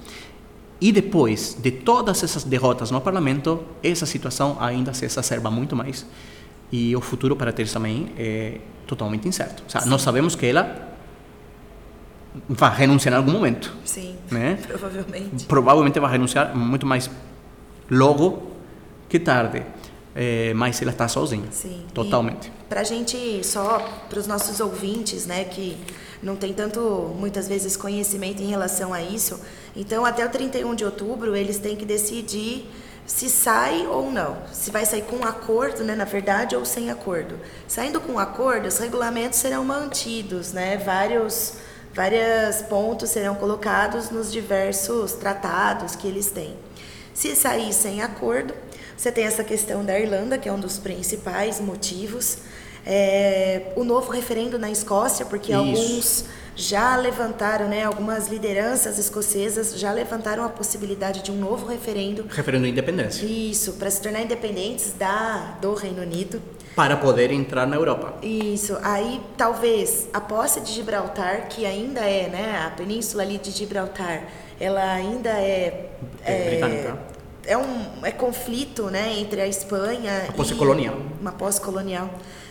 E depois de todas essas derrotas no parlamento, essa situação ainda se exacerba muito mais. E o futuro para Theresa May é totalmente incerto. O sea, nós sabemos que ela vai renunciar em algum momento. Sim, Né? provavelmente. Provavelmente vai renunciar muito mais logo que tarde. É, mas ela está sozinha. Sim. Totalmente. Para a gente, só para os nossos ouvintes, né, que não tem tanto, muitas vezes, conhecimento em relação a isso, então até o 31 de outubro eles têm que decidir se sai ou não. Se vai sair com acordo, né, na verdade, ou sem acordo. Saindo com acordo, os regulamentos serão mantidos, né, vários, vários pontos serão colocados nos diversos tratados que eles têm. Se sair sem acordo, você tem essa questão da Irlanda, que é um dos principais motivos. É, o novo referendo na Escócia, porque Isso. alguns já levantaram, né, algumas lideranças escocesas já levantaram a possibilidade de um novo referendo. Referendo à independência. Isso, para se tornar independentes da, do Reino Unido. Para poder entrar na Europa. Isso, aí talvez a posse de Gibraltar, que ainda é, né, a península ali de Gibraltar, ela ainda é... É britânica. É um é conflito, né, entre a Espanha A posse e- colonial. Uma posse colonial.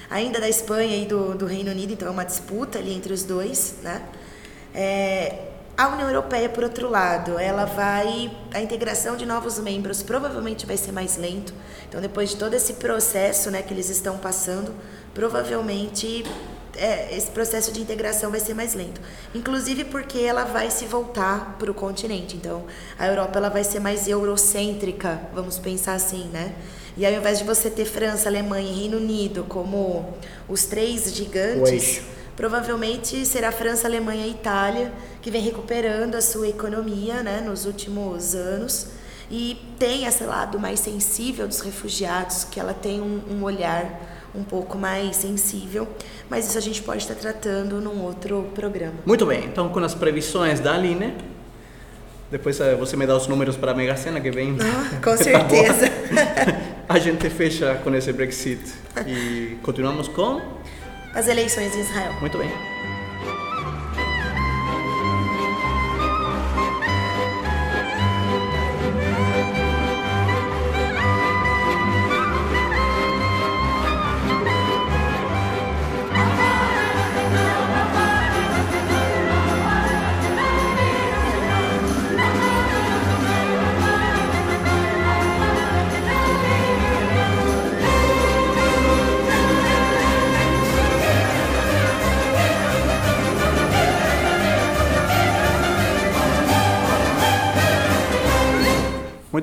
Ainda da Espanha e do, do Reino Unido, então é uma disputa ali entre os dois, né. É, a União Europeia, por outro lado, ela vai. A integração de novos membros provavelmente vai ser mais lento. Então, depois de todo esse processo né, que eles estão passando, provavelmente é, esse processo de integração vai ser mais lento. Inclusive porque ela vai se voltar para o continente. Então, a Europa ela vai ser mais eurocêntrica, vamos pensar assim, né? E aí, ao invés de você ter França, Alemanha e Reino Unido como os três gigantes. Provavelmente será França, Alemanha e Itália que vem recuperando a sua economia né, nos últimos anos e tem esse lado mais sensível dos refugiados, que ela tem um, um olhar um pouco mais sensível, mas isso a gente pode estar tratando num outro programa. Muito bem, então com as previsões da Aline, depois eh, você me dá os números para a Mega Sena que vem. Ah, com Tá certeza. a gente fecha com esse Brexit e continuamos com. As eleições em Israel. Muito bem.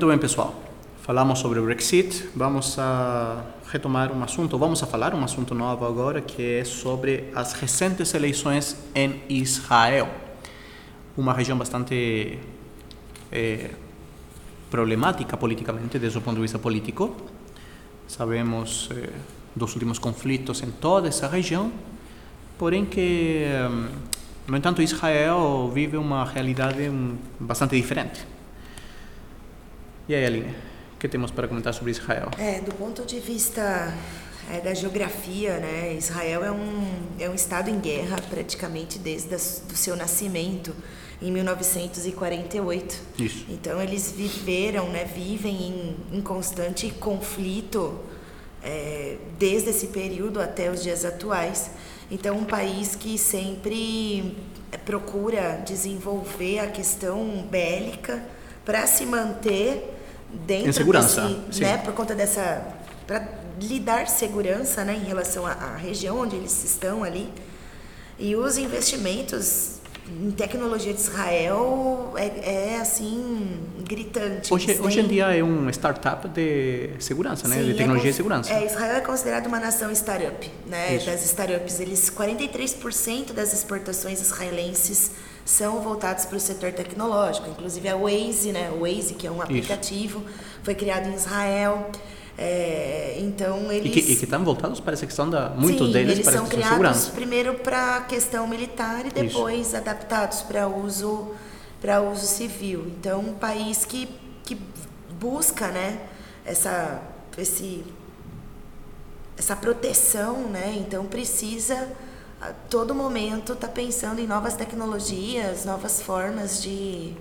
Muito bem, pessoal. Falamos sobre o Brexit. Vamos a retomar um assunto, vamos a falar um assunto novo agora, que é sobre as recentes eleições em Israel. Uma região bastante eh, problemática politicamente, desde o ponto de vista político. Sabemos eh, dos últimos conflitos em toda essa região, porém que, no entanto, Israel vive uma realidade bastante diferente. E aí, Aline, o que temos para comentar sobre Israel? É, do ponto de vista é, da geografia, né, Israel é um, é um estado em guerra praticamente desde o seu nascimento, em 1948. Isso. Então eles viveram, né, vivem em, em constante conflito é, desde esse período até os dias atuais. Então um país que sempre procura desenvolver a questão bélica para se manter dentro Em segurança, desse, né, por conta dessa para lhe dar segurança, né, em relação à, à região onde eles estão ali. E os investimentos em tecnologia de Israel é, é, assim gritante. Hoje, hoje em dia é um startup de segurança, né? Sim, de é tecnologia cons- e segurança. É, Israel é considerado uma nação startup, né? Isso. Das startups, eles 43% das exportações israelenses são voltadas para o setor tecnológico. Inclusive a Waze, né? O Waze, que é um aplicativo, foi criado em Israel. É, então E eles que, e que estão voltados para essa questão da. Muitos Sim, deles eles para são criados segurança. primeiro para a questão militar e depois adaptados para uso para uso civil. Então, um país que, que busca, né, essa esse essa proteção, né? Então precisa a todo momento estar pensando em novas tecnologias, novas formas de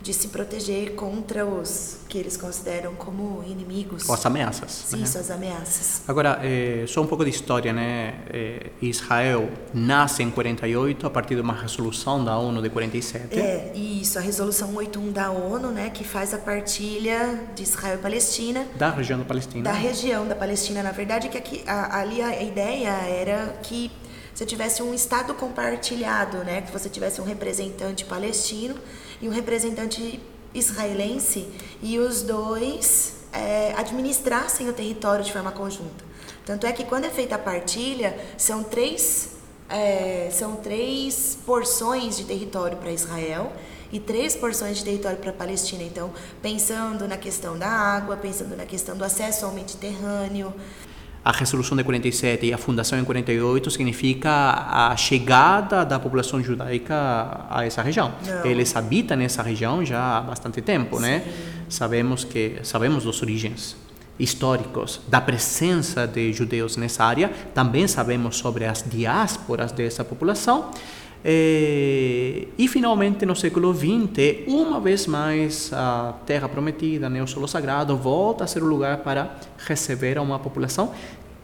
de se proteger contra os que eles consideram como inimigos. Ou as ameaças. Sim, né? suas ameaças. Agora, eh, só um pouco de história, né? Eh, Israel nasce em 48 a partir de uma resolução da ONU de 47. É, isso, a resolução 81 da ONU, né, que faz a partilha de Israel e Palestina, Da região da Palestina. da região da Palestina, na verdade, que aqui, a- ali a ideia era que você tivesse um estado compartilhado, né, que você tivesse um representante palestino e um representante israelense e os dois é, administrassem o território de forma conjunta. Tanto é que quando é feita a partilha, são três, é, são três porções de território para Israel e três porções de território para a Palestina. Então, pensando na questão da água, pensando na questão do acesso ao Mediterrâneo, A resolução de 47 e a fundação em 48 significa a chegada da população judaica a essa região. Não. Eles habitam nessa região já há bastante tempo, né? Sabemos que sabemos dos origens históricos da presença de judeus nessa área. Também sabemos sobre as diásporas dessa população. Eh, e finalmente no século XX, uma vez mais, a Terra Prometida, né, o Solo Sagrado, volta a ser um lugar para receber uma população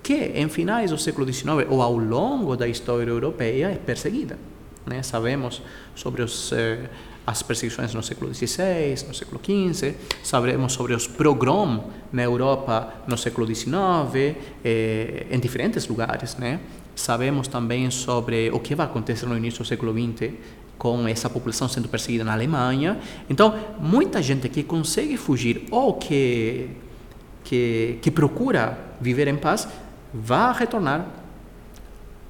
que, em finais do século XIX ou ao longo da história europeia, é perseguida. Né? Sabemos sobre os, eh, as perseguições no século XVI, no século XV, sabemos sobre os pogroms na Europa no século XIX, eh, em diferentes lugares. Né? Sabemos também sobre o que vai acontecer no início do século XX com essa população sendo perseguida na Alemanha. Então, muita gente que consegue fugir ou que, que, que procura viver em paz vai retornar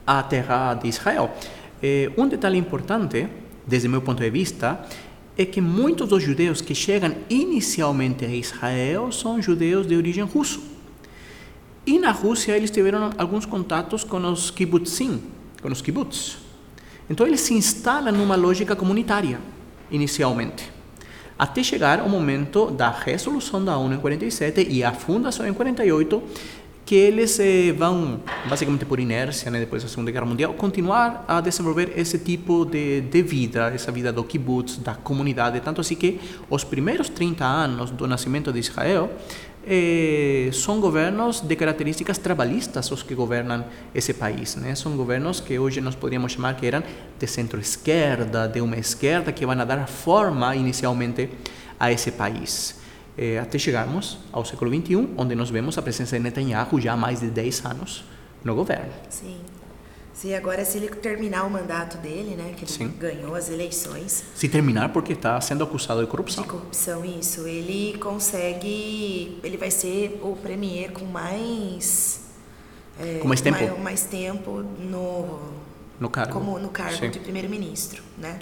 à terra de Israel. Eh, um detalhe importante, desde meu ponto de vista, é que muitos dos judeus que chegam inicialmente a Israel são judeus de origem russa. E na Rússia eles tiveram alguns contatos com os kibbutzim, com os kibbutz. Então eles se instalam numa lógica comunitária, inicialmente. Até chegar ao momento da resolução da ONU em 47 e a fundação em 48, que eles eh, vão, basicamente por inércia, né, depois da Segunda Guerra Mundial, continuar a desenvolver esse tipo de, de vida, essa vida do kibbutz, da comunidade. Tanto assim que os primeiros 30 anos do nascimento de Israel eh, são governos de características trabalhistas os que governam esse país. Né? São governos que hoje nós poderíamos chamar que eram de centro-esquerda, de uma esquerda que vão dar forma inicialmente a esse país. Eh, até chegarmos ao século XXI, onde nós vemos a presença de Netanyahu já há mais de 10 anos no governo. Sim. Se agora se ele terminar o mandato dele, né, que ele Sim. ganhou as eleições Se terminar porque está sendo acusado de de corrupção. corrupção, isso, ele consegue, ele vai ser o premier com mais é, Com mais tempo. mais, mais tempo no No cargo. como no cargo Sim. de primeiro-ministro, né?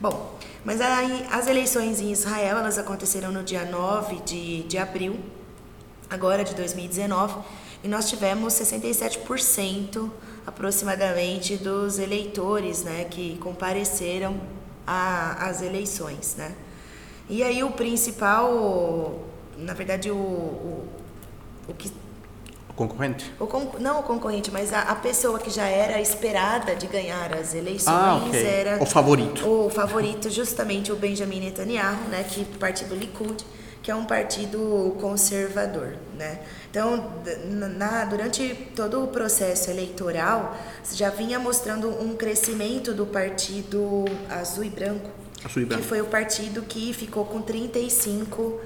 Bom, mas aí as eleições em Israel, elas aconteceram no dia 9 de, de abril, agora de 2019, e nós tivemos 67% aproximadamente dos eleitores, né, que compareceram às eleições, né? E aí o principal, na verdade, o, o, o que O concorrente. o con- não o concorrente, mas a, a pessoa que já era esperada de ganhar as eleições Ah, ok. era O favorito. o favorito, justamente o Benjamin Netanyahu, né, que partido Likud, que é um partido conservador, né? Então, na, durante todo o processo eleitoral, já vinha mostrando um crescimento do partido azul e branco, Azul e que branco. foi o partido que ficou com 35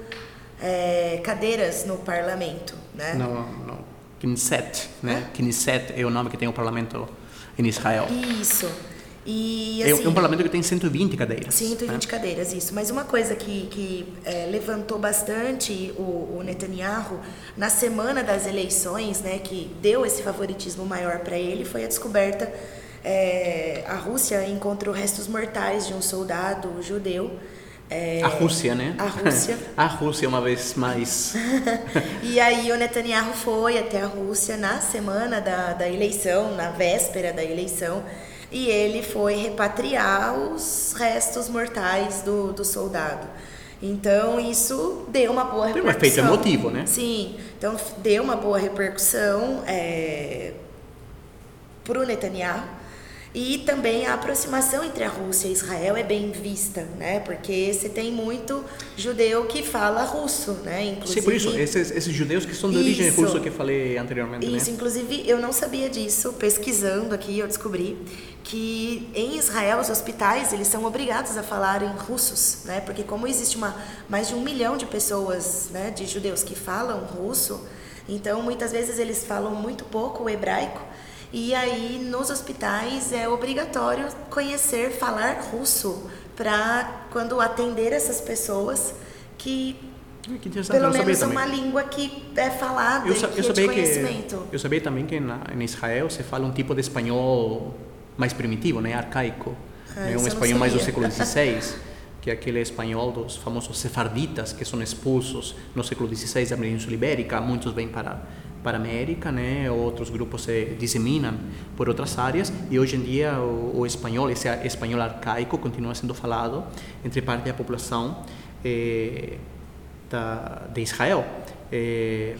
é, cadeiras no parlamento, né? No, no Knesset, né? Knesset é o nome que tem o parlamento em Israel. Isso. E É, assim, é um parlamento que tem 120 cadeiras. 120 né? cadeiras, isso. Mas uma coisa que, que é, levantou bastante o, o Netanyahu na semana das eleições, né, que deu esse favoritismo maior para ele, foi a descoberta. é, a Rússia encontrou restos mortais de um soldado judeu. é, A Rússia, né? A Rússia. a Rússia, uma vez mais. E aí o Netanyahu foi até a Rússia na semana da, da eleição, na véspera da eleição, e ele foi repatriar os restos mortais do, do soldado. Então isso deu uma boa Tem um repercussão. efeito emotivo, né? Sim, então deu uma boa repercussão é, para o Netanyahu. E também a aproximação entre a Rússia e Israel é bem vista, né? Porque você tem muito judeu que fala russo, né? Inclusive, Sim, por isso, esses, esses judeus que são de origem Isso. russa que eu falei anteriormente, Isso, né? inclusive eu não sabia disso, pesquisando aqui eu descobri que em Israel os hospitais eles são obrigados a falar em russos, né? Porque como existe uma mais de um milhão de pessoas, né, de judeus que falam russo, então muitas vezes eles falam muito pouco o hebraico e aí nos hospitais é obrigatório conhecer falar russo para quando atender essas pessoas que Ah, Que pelo sabia menos é também. uma língua que é falada Eu, que eu é de sabia que conhecimento. eu sabia também que na, em Israel se fala um tipo de espanhol mais primitivo, né, arcaico, Ah, né, um espanhol mais do sabia. século XVI, que é aquele espanhol dos famosos sefarditas que são expulsos no século XVI da Península Ibérica, muitos vêm para para a América, né, outros grupos se disseminam por outras áreas e hoje em dia o, o espanhol, esse espanhol arcaico continua sendo falado entre parte da população eh, da, de Israel. Eh,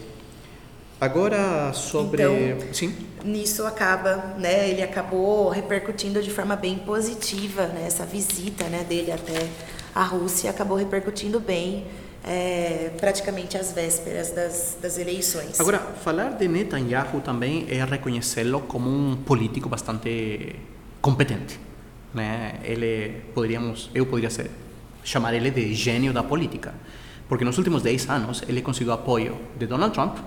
agora sobre Então, sim Nisso acaba, né? Ele acabou repercutindo de forma bem positiva, né? Essa visita, né, dele até a Rússia acabou repercutindo bem, é, praticamente às vésperas das, das eleições. Agora, falar de Netanyahu também é reconhecê-lo como um político bastante competente. Né? Ele, poderíamos, eu poderia ser, chamar ele de gênio da política. Porque nos últimos 10 anos ele conseguiu apoio de Donald Trump,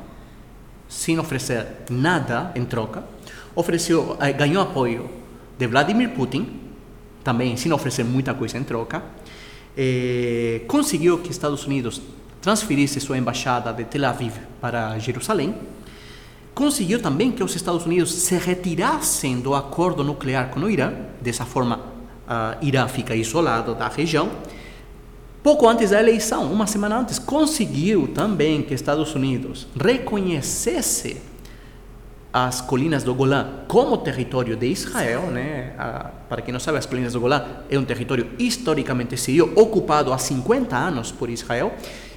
sem oferecer nada em troca. Ofereceu, eh, ganhou apoio de Vladimir Putin, também sem oferecer muita coisa em troca. Eh, conseguiu que Estados Unidos transferisse sua embaixada de Tel Aviv para Jerusalém. Conseguiu também que os Estados Unidos se retirassem do acordo nuclear com o Irã. Dessa forma, ah, Irã fica isolado da região. Pouco antes da eleição, uma semana antes, conseguiu também que Estados Unidos reconhecesse as colinas do Golã como território de Israel, né? Ah, para quem não sabe, as colinas do Golã é um território historicamente sírio, ocupado há 50 anos por Israel,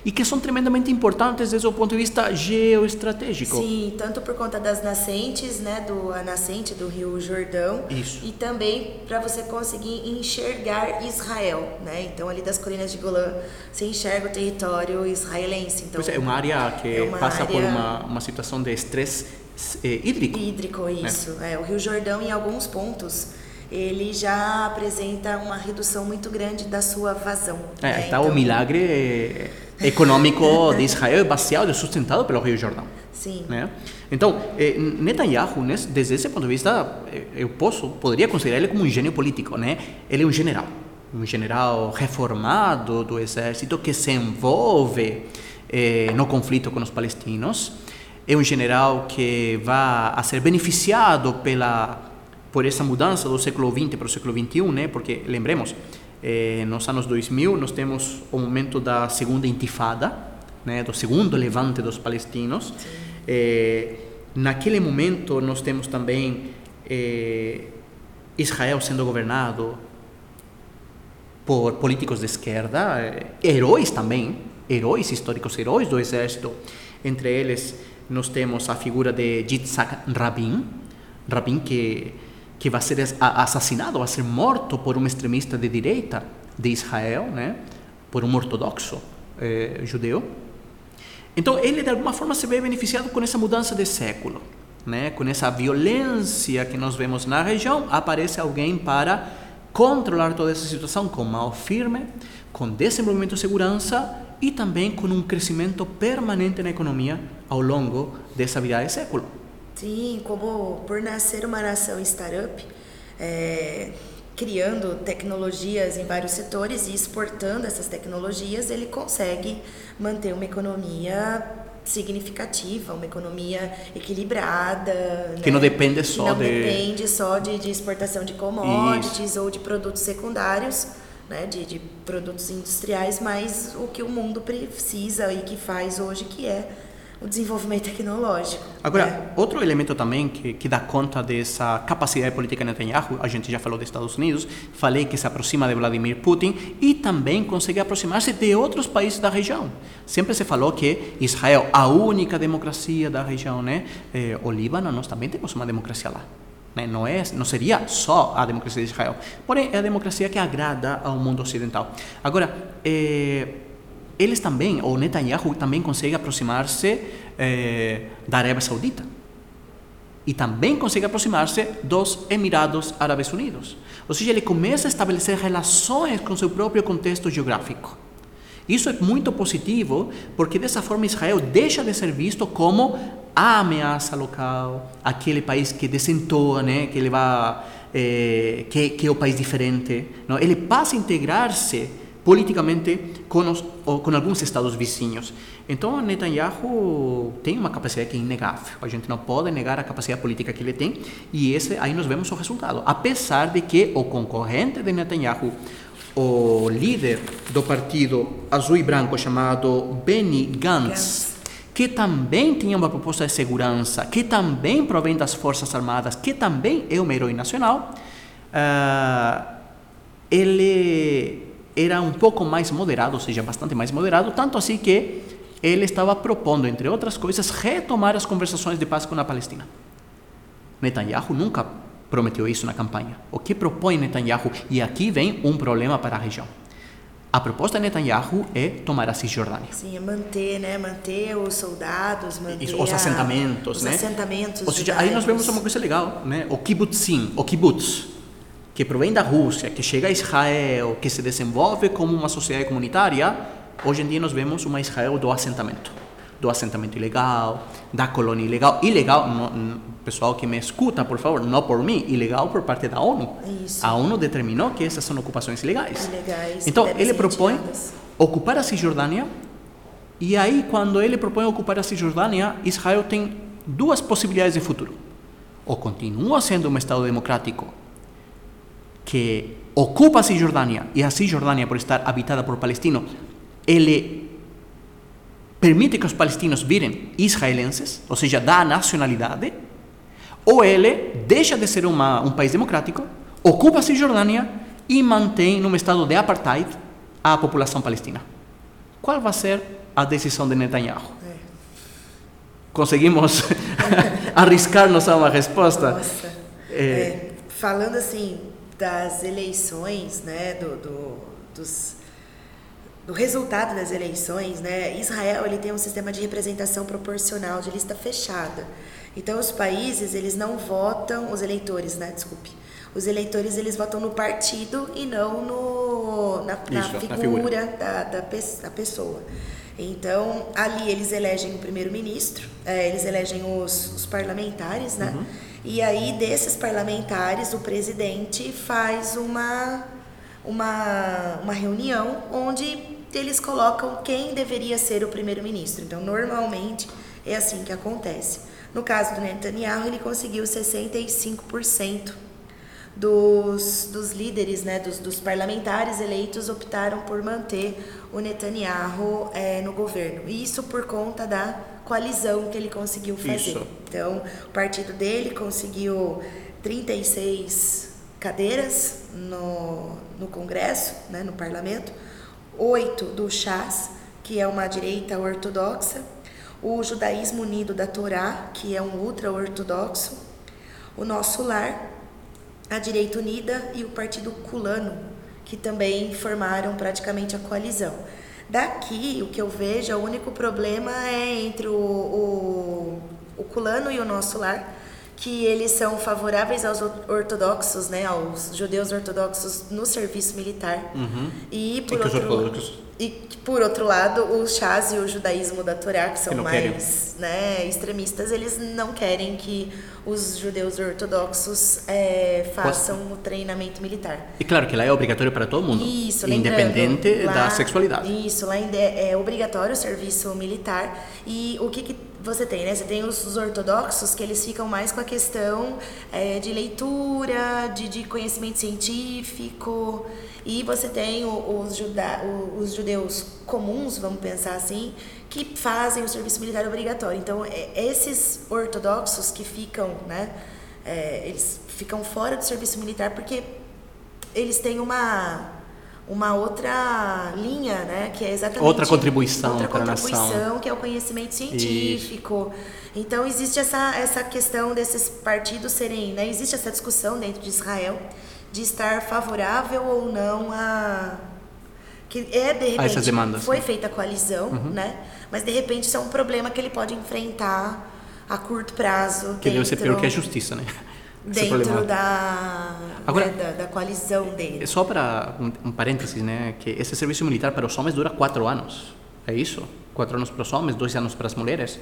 e que são tremendamente importantes desde o ponto de vista geoestratégico. Sim, tanto por conta das nascentes, né, do a nascente do Rio Jordão, Isso. e também para você conseguir enxergar Israel, né? Então ali das colinas de Golã você enxerga o território israelense. Então Pois é, é uma área que é uma passa por área- uma, uma situação de estresse hídrico. hídrico isso. É, o Rio Jordão em alguns pontos ele já apresenta uma redução muito grande da sua vazão. É, né? tá o milagre econômico de Israel é baseado e sustentado pelo Rio Jordão. Sim. né? Então, eh, Netanyahu, né, desde esse ponto de vista, eh, eu posso, poderia considerar ele como um gênio político, né? Ele é um general, um general reformado do exército que se envolve eh, no conflito com os palestinos. É um general que vai a ser beneficiado pela por essa mudança do século XX para o século XXI, né? Porque lembremos, eh, nos anos 2000 nós temos o momento da segunda intifada, né, do segundo levante dos palestinos. Eh, naquele momento nós temos também eh, Israel sendo governado por políticos de esquerda, heróis também, heróis históricos, heróis do exército. Entre eles nós temos a figura de Yitzhak Rabin, Rabin que que vai ser assassinado, vai ser morto por um extremista de direita de Israel, né, por um ortodoxo eh, judeu. Então ele de alguma forma se vê beneficiado com essa mudança de século, né? Com essa violência que nós vemos na região, aparece alguém para controlar toda essa situação com mão firme, com desenvolvimento de segurança e também com um crescimento permanente na economia ao longo dessa virada de século. Sim, como por nascer uma nação startup, é, criando tecnologias em vários setores e exportando essas tecnologias, ele consegue manter uma economia significativa, uma economia equilibrada. Que né? não depende Que só não de- depende só de, de exportação de commodities ou de produtos secundários, né? de, de produtos industriais, mas o que o mundo precisa e que faz hoje, que é o desenvolvimento tecnológico. Agora, né? outro elemento também que, que dá conta dessa capacidade política de Netanyahu, a gente já falou dos Estados Unidos, falei que se aproxima de Vladimir Putin e também consegue aproximar-se de outros países da região. Sempre se falou que Israel, a única democracia da região, né? Eh, o Líbano, nós também temos uma democracia lá. Né? Não, é, não seria só a democracia de Israel, porém é a democracia que agrada ao mundo ocidental. Agora, eh, eles também, o Netanyahu também consegue aproximar-se eh, da Arábia Saudita e também consegue aproximar-se dos Emirados Árabes Unidos. Ou seja, ele começa a estabelecer relações com seu próprio contexto geográfico. Isso é muito positivo, porque dessa forma Israel deixa de ser visto como a ameaça local, aquele país que desentoa, né, que ele vai, eh, que, que é o país diferente. Não? Ele passa a integrar-se politicamente com, os, com alguns estados vizinhos. Então, Netanyahu tem uma capacidade que é inegável. A gente não pode negar a capacidade política que ele tem, e esse aí nós vemos o resultado. Apesar de que o concorrente de Netanyahu, o líder do partido azul e branco chamado Benny Gantz. Que também tinha uma proposta de segurança, que também provém das Forças Armadas, que também é um herói nacional, ah, ele era um pouco mais moderado, ou seja, bastante mais moderado, tanto assim que ele estava propondo, entre outras coisas, retomar as conversações de paz com a Palestina. Netanyahu nunca prometeu isso na campanha. O que propõe Netanyahu, e aqui vem um problema para a região. A proposta de Netanyahu é tomar a Cisjordânia. Sim, é manter, né? Manter os soldados, manter Isso, os a- assentamentos, os né? assentamentos Ou seja, aí nós vemos uma coisa legal, né? O kibbutzim, o kibbutz, que provém da Rússia, que chega a Israel, que se desenvolve como uma sociedade comunitária, hoje em dia nós vemos uma Israel do assentamento. Do assentamento ilegal, da colônia ilegal. Ilegal, no- pessoal que me escuta, por favor, não por mim, ilegal por parte da ONU. Isso. A ONU determinou que essas são ocupações ilegais. Ilegais, Então, ele propõe retiradas. ocupar a Cisjordânia e aí, quando ele propõe ocupar a Cisjordânia, Israel tem duas possibilidades de futuro. Ou continua sendo um Estado democrático que ocupa a Cisjordânia e a Cisjordânia, por estar habitada por palestinos, ele permite que os palestinos virem israelenses, ou seja, dá a nacionalidade, ou ele deixa de ser uma, um país democrático, ocupa a Cisjordânia e mantém num estado de apartheid a população palestina. Qual vai ser a decisão de Netanyahu? É. Conseguimos arriscar-nos a uma resposta? Nossa. É. É, falando assim das eleições, né, do, do, dos, do resultado das eleições, né, Israel ele tem um sistema de representação proporcional de lista fechada. Então os países eles não votam, os eleitores, né, desculpe, os eleitores eles votam no partido e não no na, na Isso, na figura, figura. Da, da, da pessoa. Então, ali eles elegem o primeiro-ministro, é, eles elegem os, os parlamentares, né? E aí, desses parlamentares, o presidente faz uma, uma, uma reunião onde eles colocam quem deveria ser o primeiro-ministro. Então, normalmente, é assim que acontece. No caso do Netanyahu, ele conseguiu 65% dos, dos líderes, né, dos, dos parlamentares eleitos optaram por manter o Netanyahu eh, no governo. Isso por conta da coalizão que ele conseguiu fazer. Isso. Então, o partido dele conseguiu 36 cadeiras no, no Congresso, né, no parlamento, oito do Chas, que é uma direita ortodoxa, o Judaísmo Unido da Torá, que é um ultra-ortodoxo, o Nosso Lar, a Direita Unida e o Partido Culano, que também formaram praticamente a coalizão. Daqui, o que eu vejo, o único problema é entre o, o, o Culano e o Nosso Lar, que eles são favoráveis aos ortodoxos, né, aos judeus ortodoxos no serviço militar. E por E que os outro ortodoxos- e por outro lado, os chás e o judaísmo da Torá, que são mais né, extremistas, eles não querem que os judeus ortodoxos é, façam o treinamento militar. E claro que lá é obrigatório para todo mundo, Isso, independente lá- da sexualidade. Isso, lá ainda é obrigatório o serviço militar. E o que, que você tem, né? Você tem os, os ortodoxos que eles ficam mais com a questão é, de leitura, de, de conhecimento científico. E você tem os, juda, os judeus comuns, vamos pensar assim, que fazem o serviço militar obrigatório. Então, é, esses ortodoxos que ficam, né? é, eles ficam fora do serviço militar porque eles têm uma uma outra linha, né, que é exatamente Outra contribuição outra nação. contribuição, que é o conhecimento científico. Então existe essa essa questão desses partidos serem, né, existe essa discussão dentro de Israel de estar favorável ou não a que é de repente essas demandas, foi né? feita a coalizão, né? Mas de repente isso é um problema que ele pode enfrentar a curto prazo Que deve ser dentro- pior que a justiça, né? Dentro da, Agora- né, da, da coalizão dele. Só para um, um parênteses, né? Que esse serviço militar para os homens dura quatro anos. É isso? Quatro anos para os homens, dois anos para as mulheres?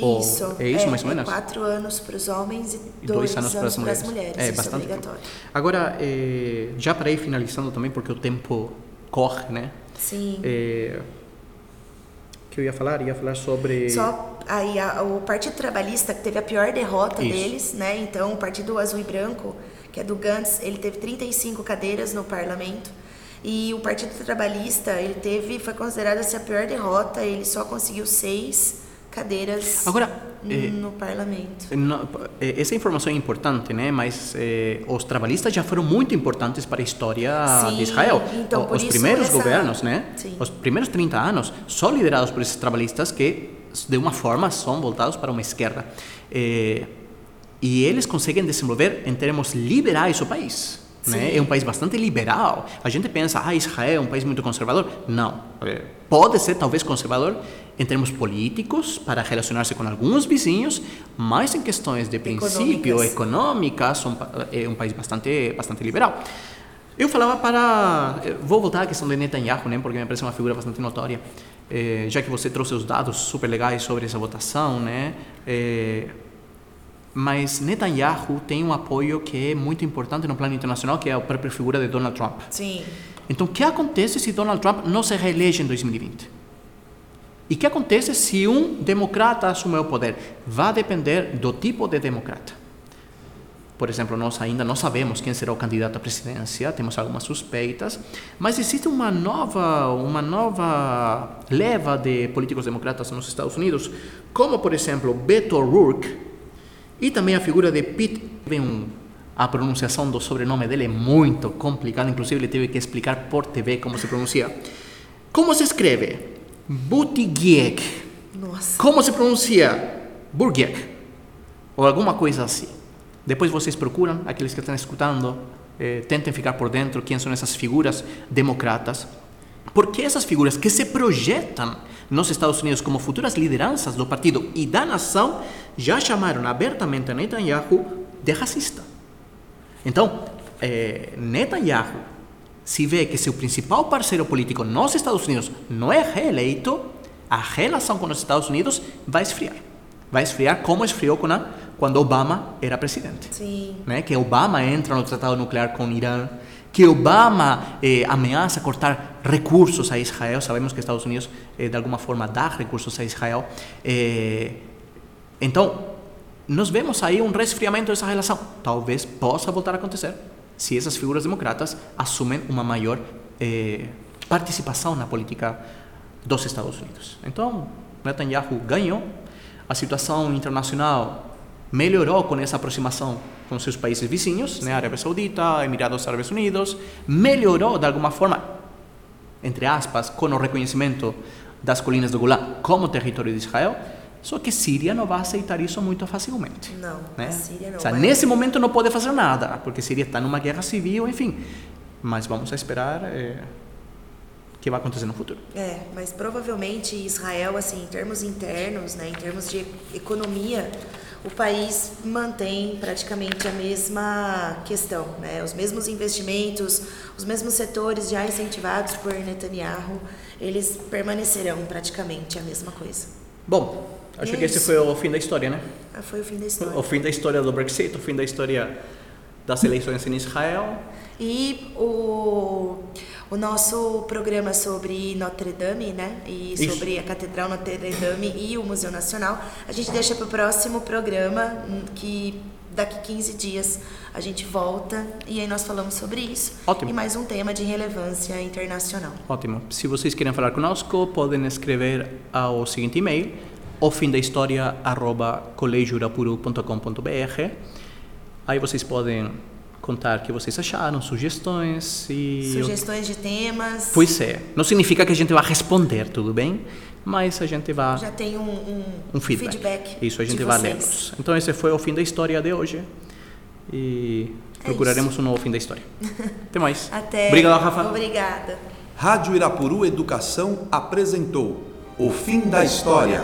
Ou- Isso. É isso, mais ou menos? Quatro anos para os homens e E dois, anos, para as mulheres. É isso bastante é tempo. obrigatório. Agora, eh, já para ir finalizando também, porque o tempo corre, né? Sim. Eh, que eu ia falar? Ia falar sobre... Só aí a- o Partido Trabalhista que teve a pior derrota Isso. deles, né? Então o Partido Azul e Branco, que é do Gantz, ele teve 35 cadeiras no parlamento. E o Partido Trabalhista, ele teve, foi considerado assim, a pior derrota, ele só conseguiu seis cadeiras Agora, eh, no parlamento. Não, eh, essa informação é importante, né? Mas eh, os trabalhistas já foram muito importantes para a história Sim, de Israel. então, O- os primeiros essa- governos, né? Sim. Os primeiros 30 anos são liderados por esses trabalhistas que, de uma forma, são voltados para uma esquerda. Eh, e eles conseguem desenvolver em termos liberais o país. Né? É um país bastante liberal. A gente pensa, ah, Israel é um país muito conservador. Não. Eh, Pode ser talvez conservador em termos políticos, para relacionar-se com alguns vizinhos, mas em questões de princípio, Econômicas. econômicas, é um país bastante, bastante liberal. Eu falava para. eh, Vou voltar à questão de Netanyahu, né, porque me parece uma figura bastante notória. Eh, já que você trouxe os dados super legais sobre essa votação, né? eh, mas Netanyahu tem um apoio que é muito importante no plano internacional, que é a própria figura de Donald Trump. Sim. Então, o que acontece se Donald Trump não se reelege em 2020? E o que acontece se um democrata assumir o poder? Vai depender do tipo de democrata. Por exemplo, nós ainda não sabemos quem será o candidato à presidência, temos algumas suspeitas, mas existe uma nova, uma nova leva de políticos democratas nos Estados Unidos, como por exemplo Beto O'Rourke e também a figura de Pete. A pronunciação do sobrenome dele é muito complicada, inclusive ele teve que explicar por TV como se pronuncia. Como se escreve? Buttigieg. Nossa. Como se pronuncia? Burgieg. Ou alguma coisa assim. Depois vocês procuram, aqueles que estão escutando, eh, tentem ficar por dentro quem são essas figuras democratas. Porque essas figuras que se projetam nos Estados Unidos como futuras lideranças do partido e da nação já chamaram abertamente a Netanyahu de racista. Então, eh, Netanyahu, se vê que seu principal parceiro político nos Estados Unidos não é reeleito, a relação com os Estados Unidos vai esfriar. Vai esfriar como esfriou com a, quando Obama era presidente. Sim. Né? Que Obama entra no tratado nuclear com o Irã, que Obama eh, ameaça cortar recursos a Israel. Sabemos que Estados Unidos, eh, de alguma forma, dá recursos a Israel. Eh, então, nós vemos aí um resfriamento dessa relação. Talvez possa voltar a acontecer se essas figuras democratas assumem uma maior eh, participação na política dos Estados Unidos. Então, Netanyahu ganhou, a situação internacional melhorou com essa aproximação com seus países vizinhos, né, Arábia Saudita, Emirados Árabes Unidos, melhorou de alguma forma, entre aspas, com o reconhecimento das colinas do Golã como território de Israel, só que Síria não vai aceitar isso muito facilmente. Não, né? Síria não Ou seja, vai. nesse momento não pode fazer nada, porque Síria está numa guerra civil, enfim. Mas vamos esperar o que vai acontecer no futuro. É, mas provavelmente Israel, assim, em termos internos, né, em termos de economia, o país mantém praticamente a mesma questão, né? Os mesmos investimentos, os mesmos setores já incentivados por Netanyahu, eles permanecerão praticamente a mesma coisa. Bom, acho é que esse foi o fim da história, né? Ah, Foi o fim da história. O fim da história do Brexit, o fim da história das eleições em Israel. E o, o nosso programa sobre Notre Dame, né? E Isso. sobre a Catedral Notre Dame e o Museu Nacional, a gente deixa para o próximo programa, hum, que daqui 15 dias a gente volta e aí nós falamos sobre isso. Ótimo. E mais um tema de relevância internacional. Ótimo. Se vocês querem falar conosco, podem escrever ao seguinte e-mail, ofindahistoria.colegiourapuru.com.br Aí vocês podem contar o que vocês acharam, sugestões e... Sugestões de temas. Pois é. Não significa que a gente vai responder, tudo bem? Mas a gente vai... Já tem um, um, um feedback. Isso, a gente vai lê-los. Então esse foi o fim da história de hoje. E É procuraremos um novo fim da história. Até mais. Até. Obrigado, Rafa. Obrigada. Rádio Irapuru Educação apresentou O Fim da História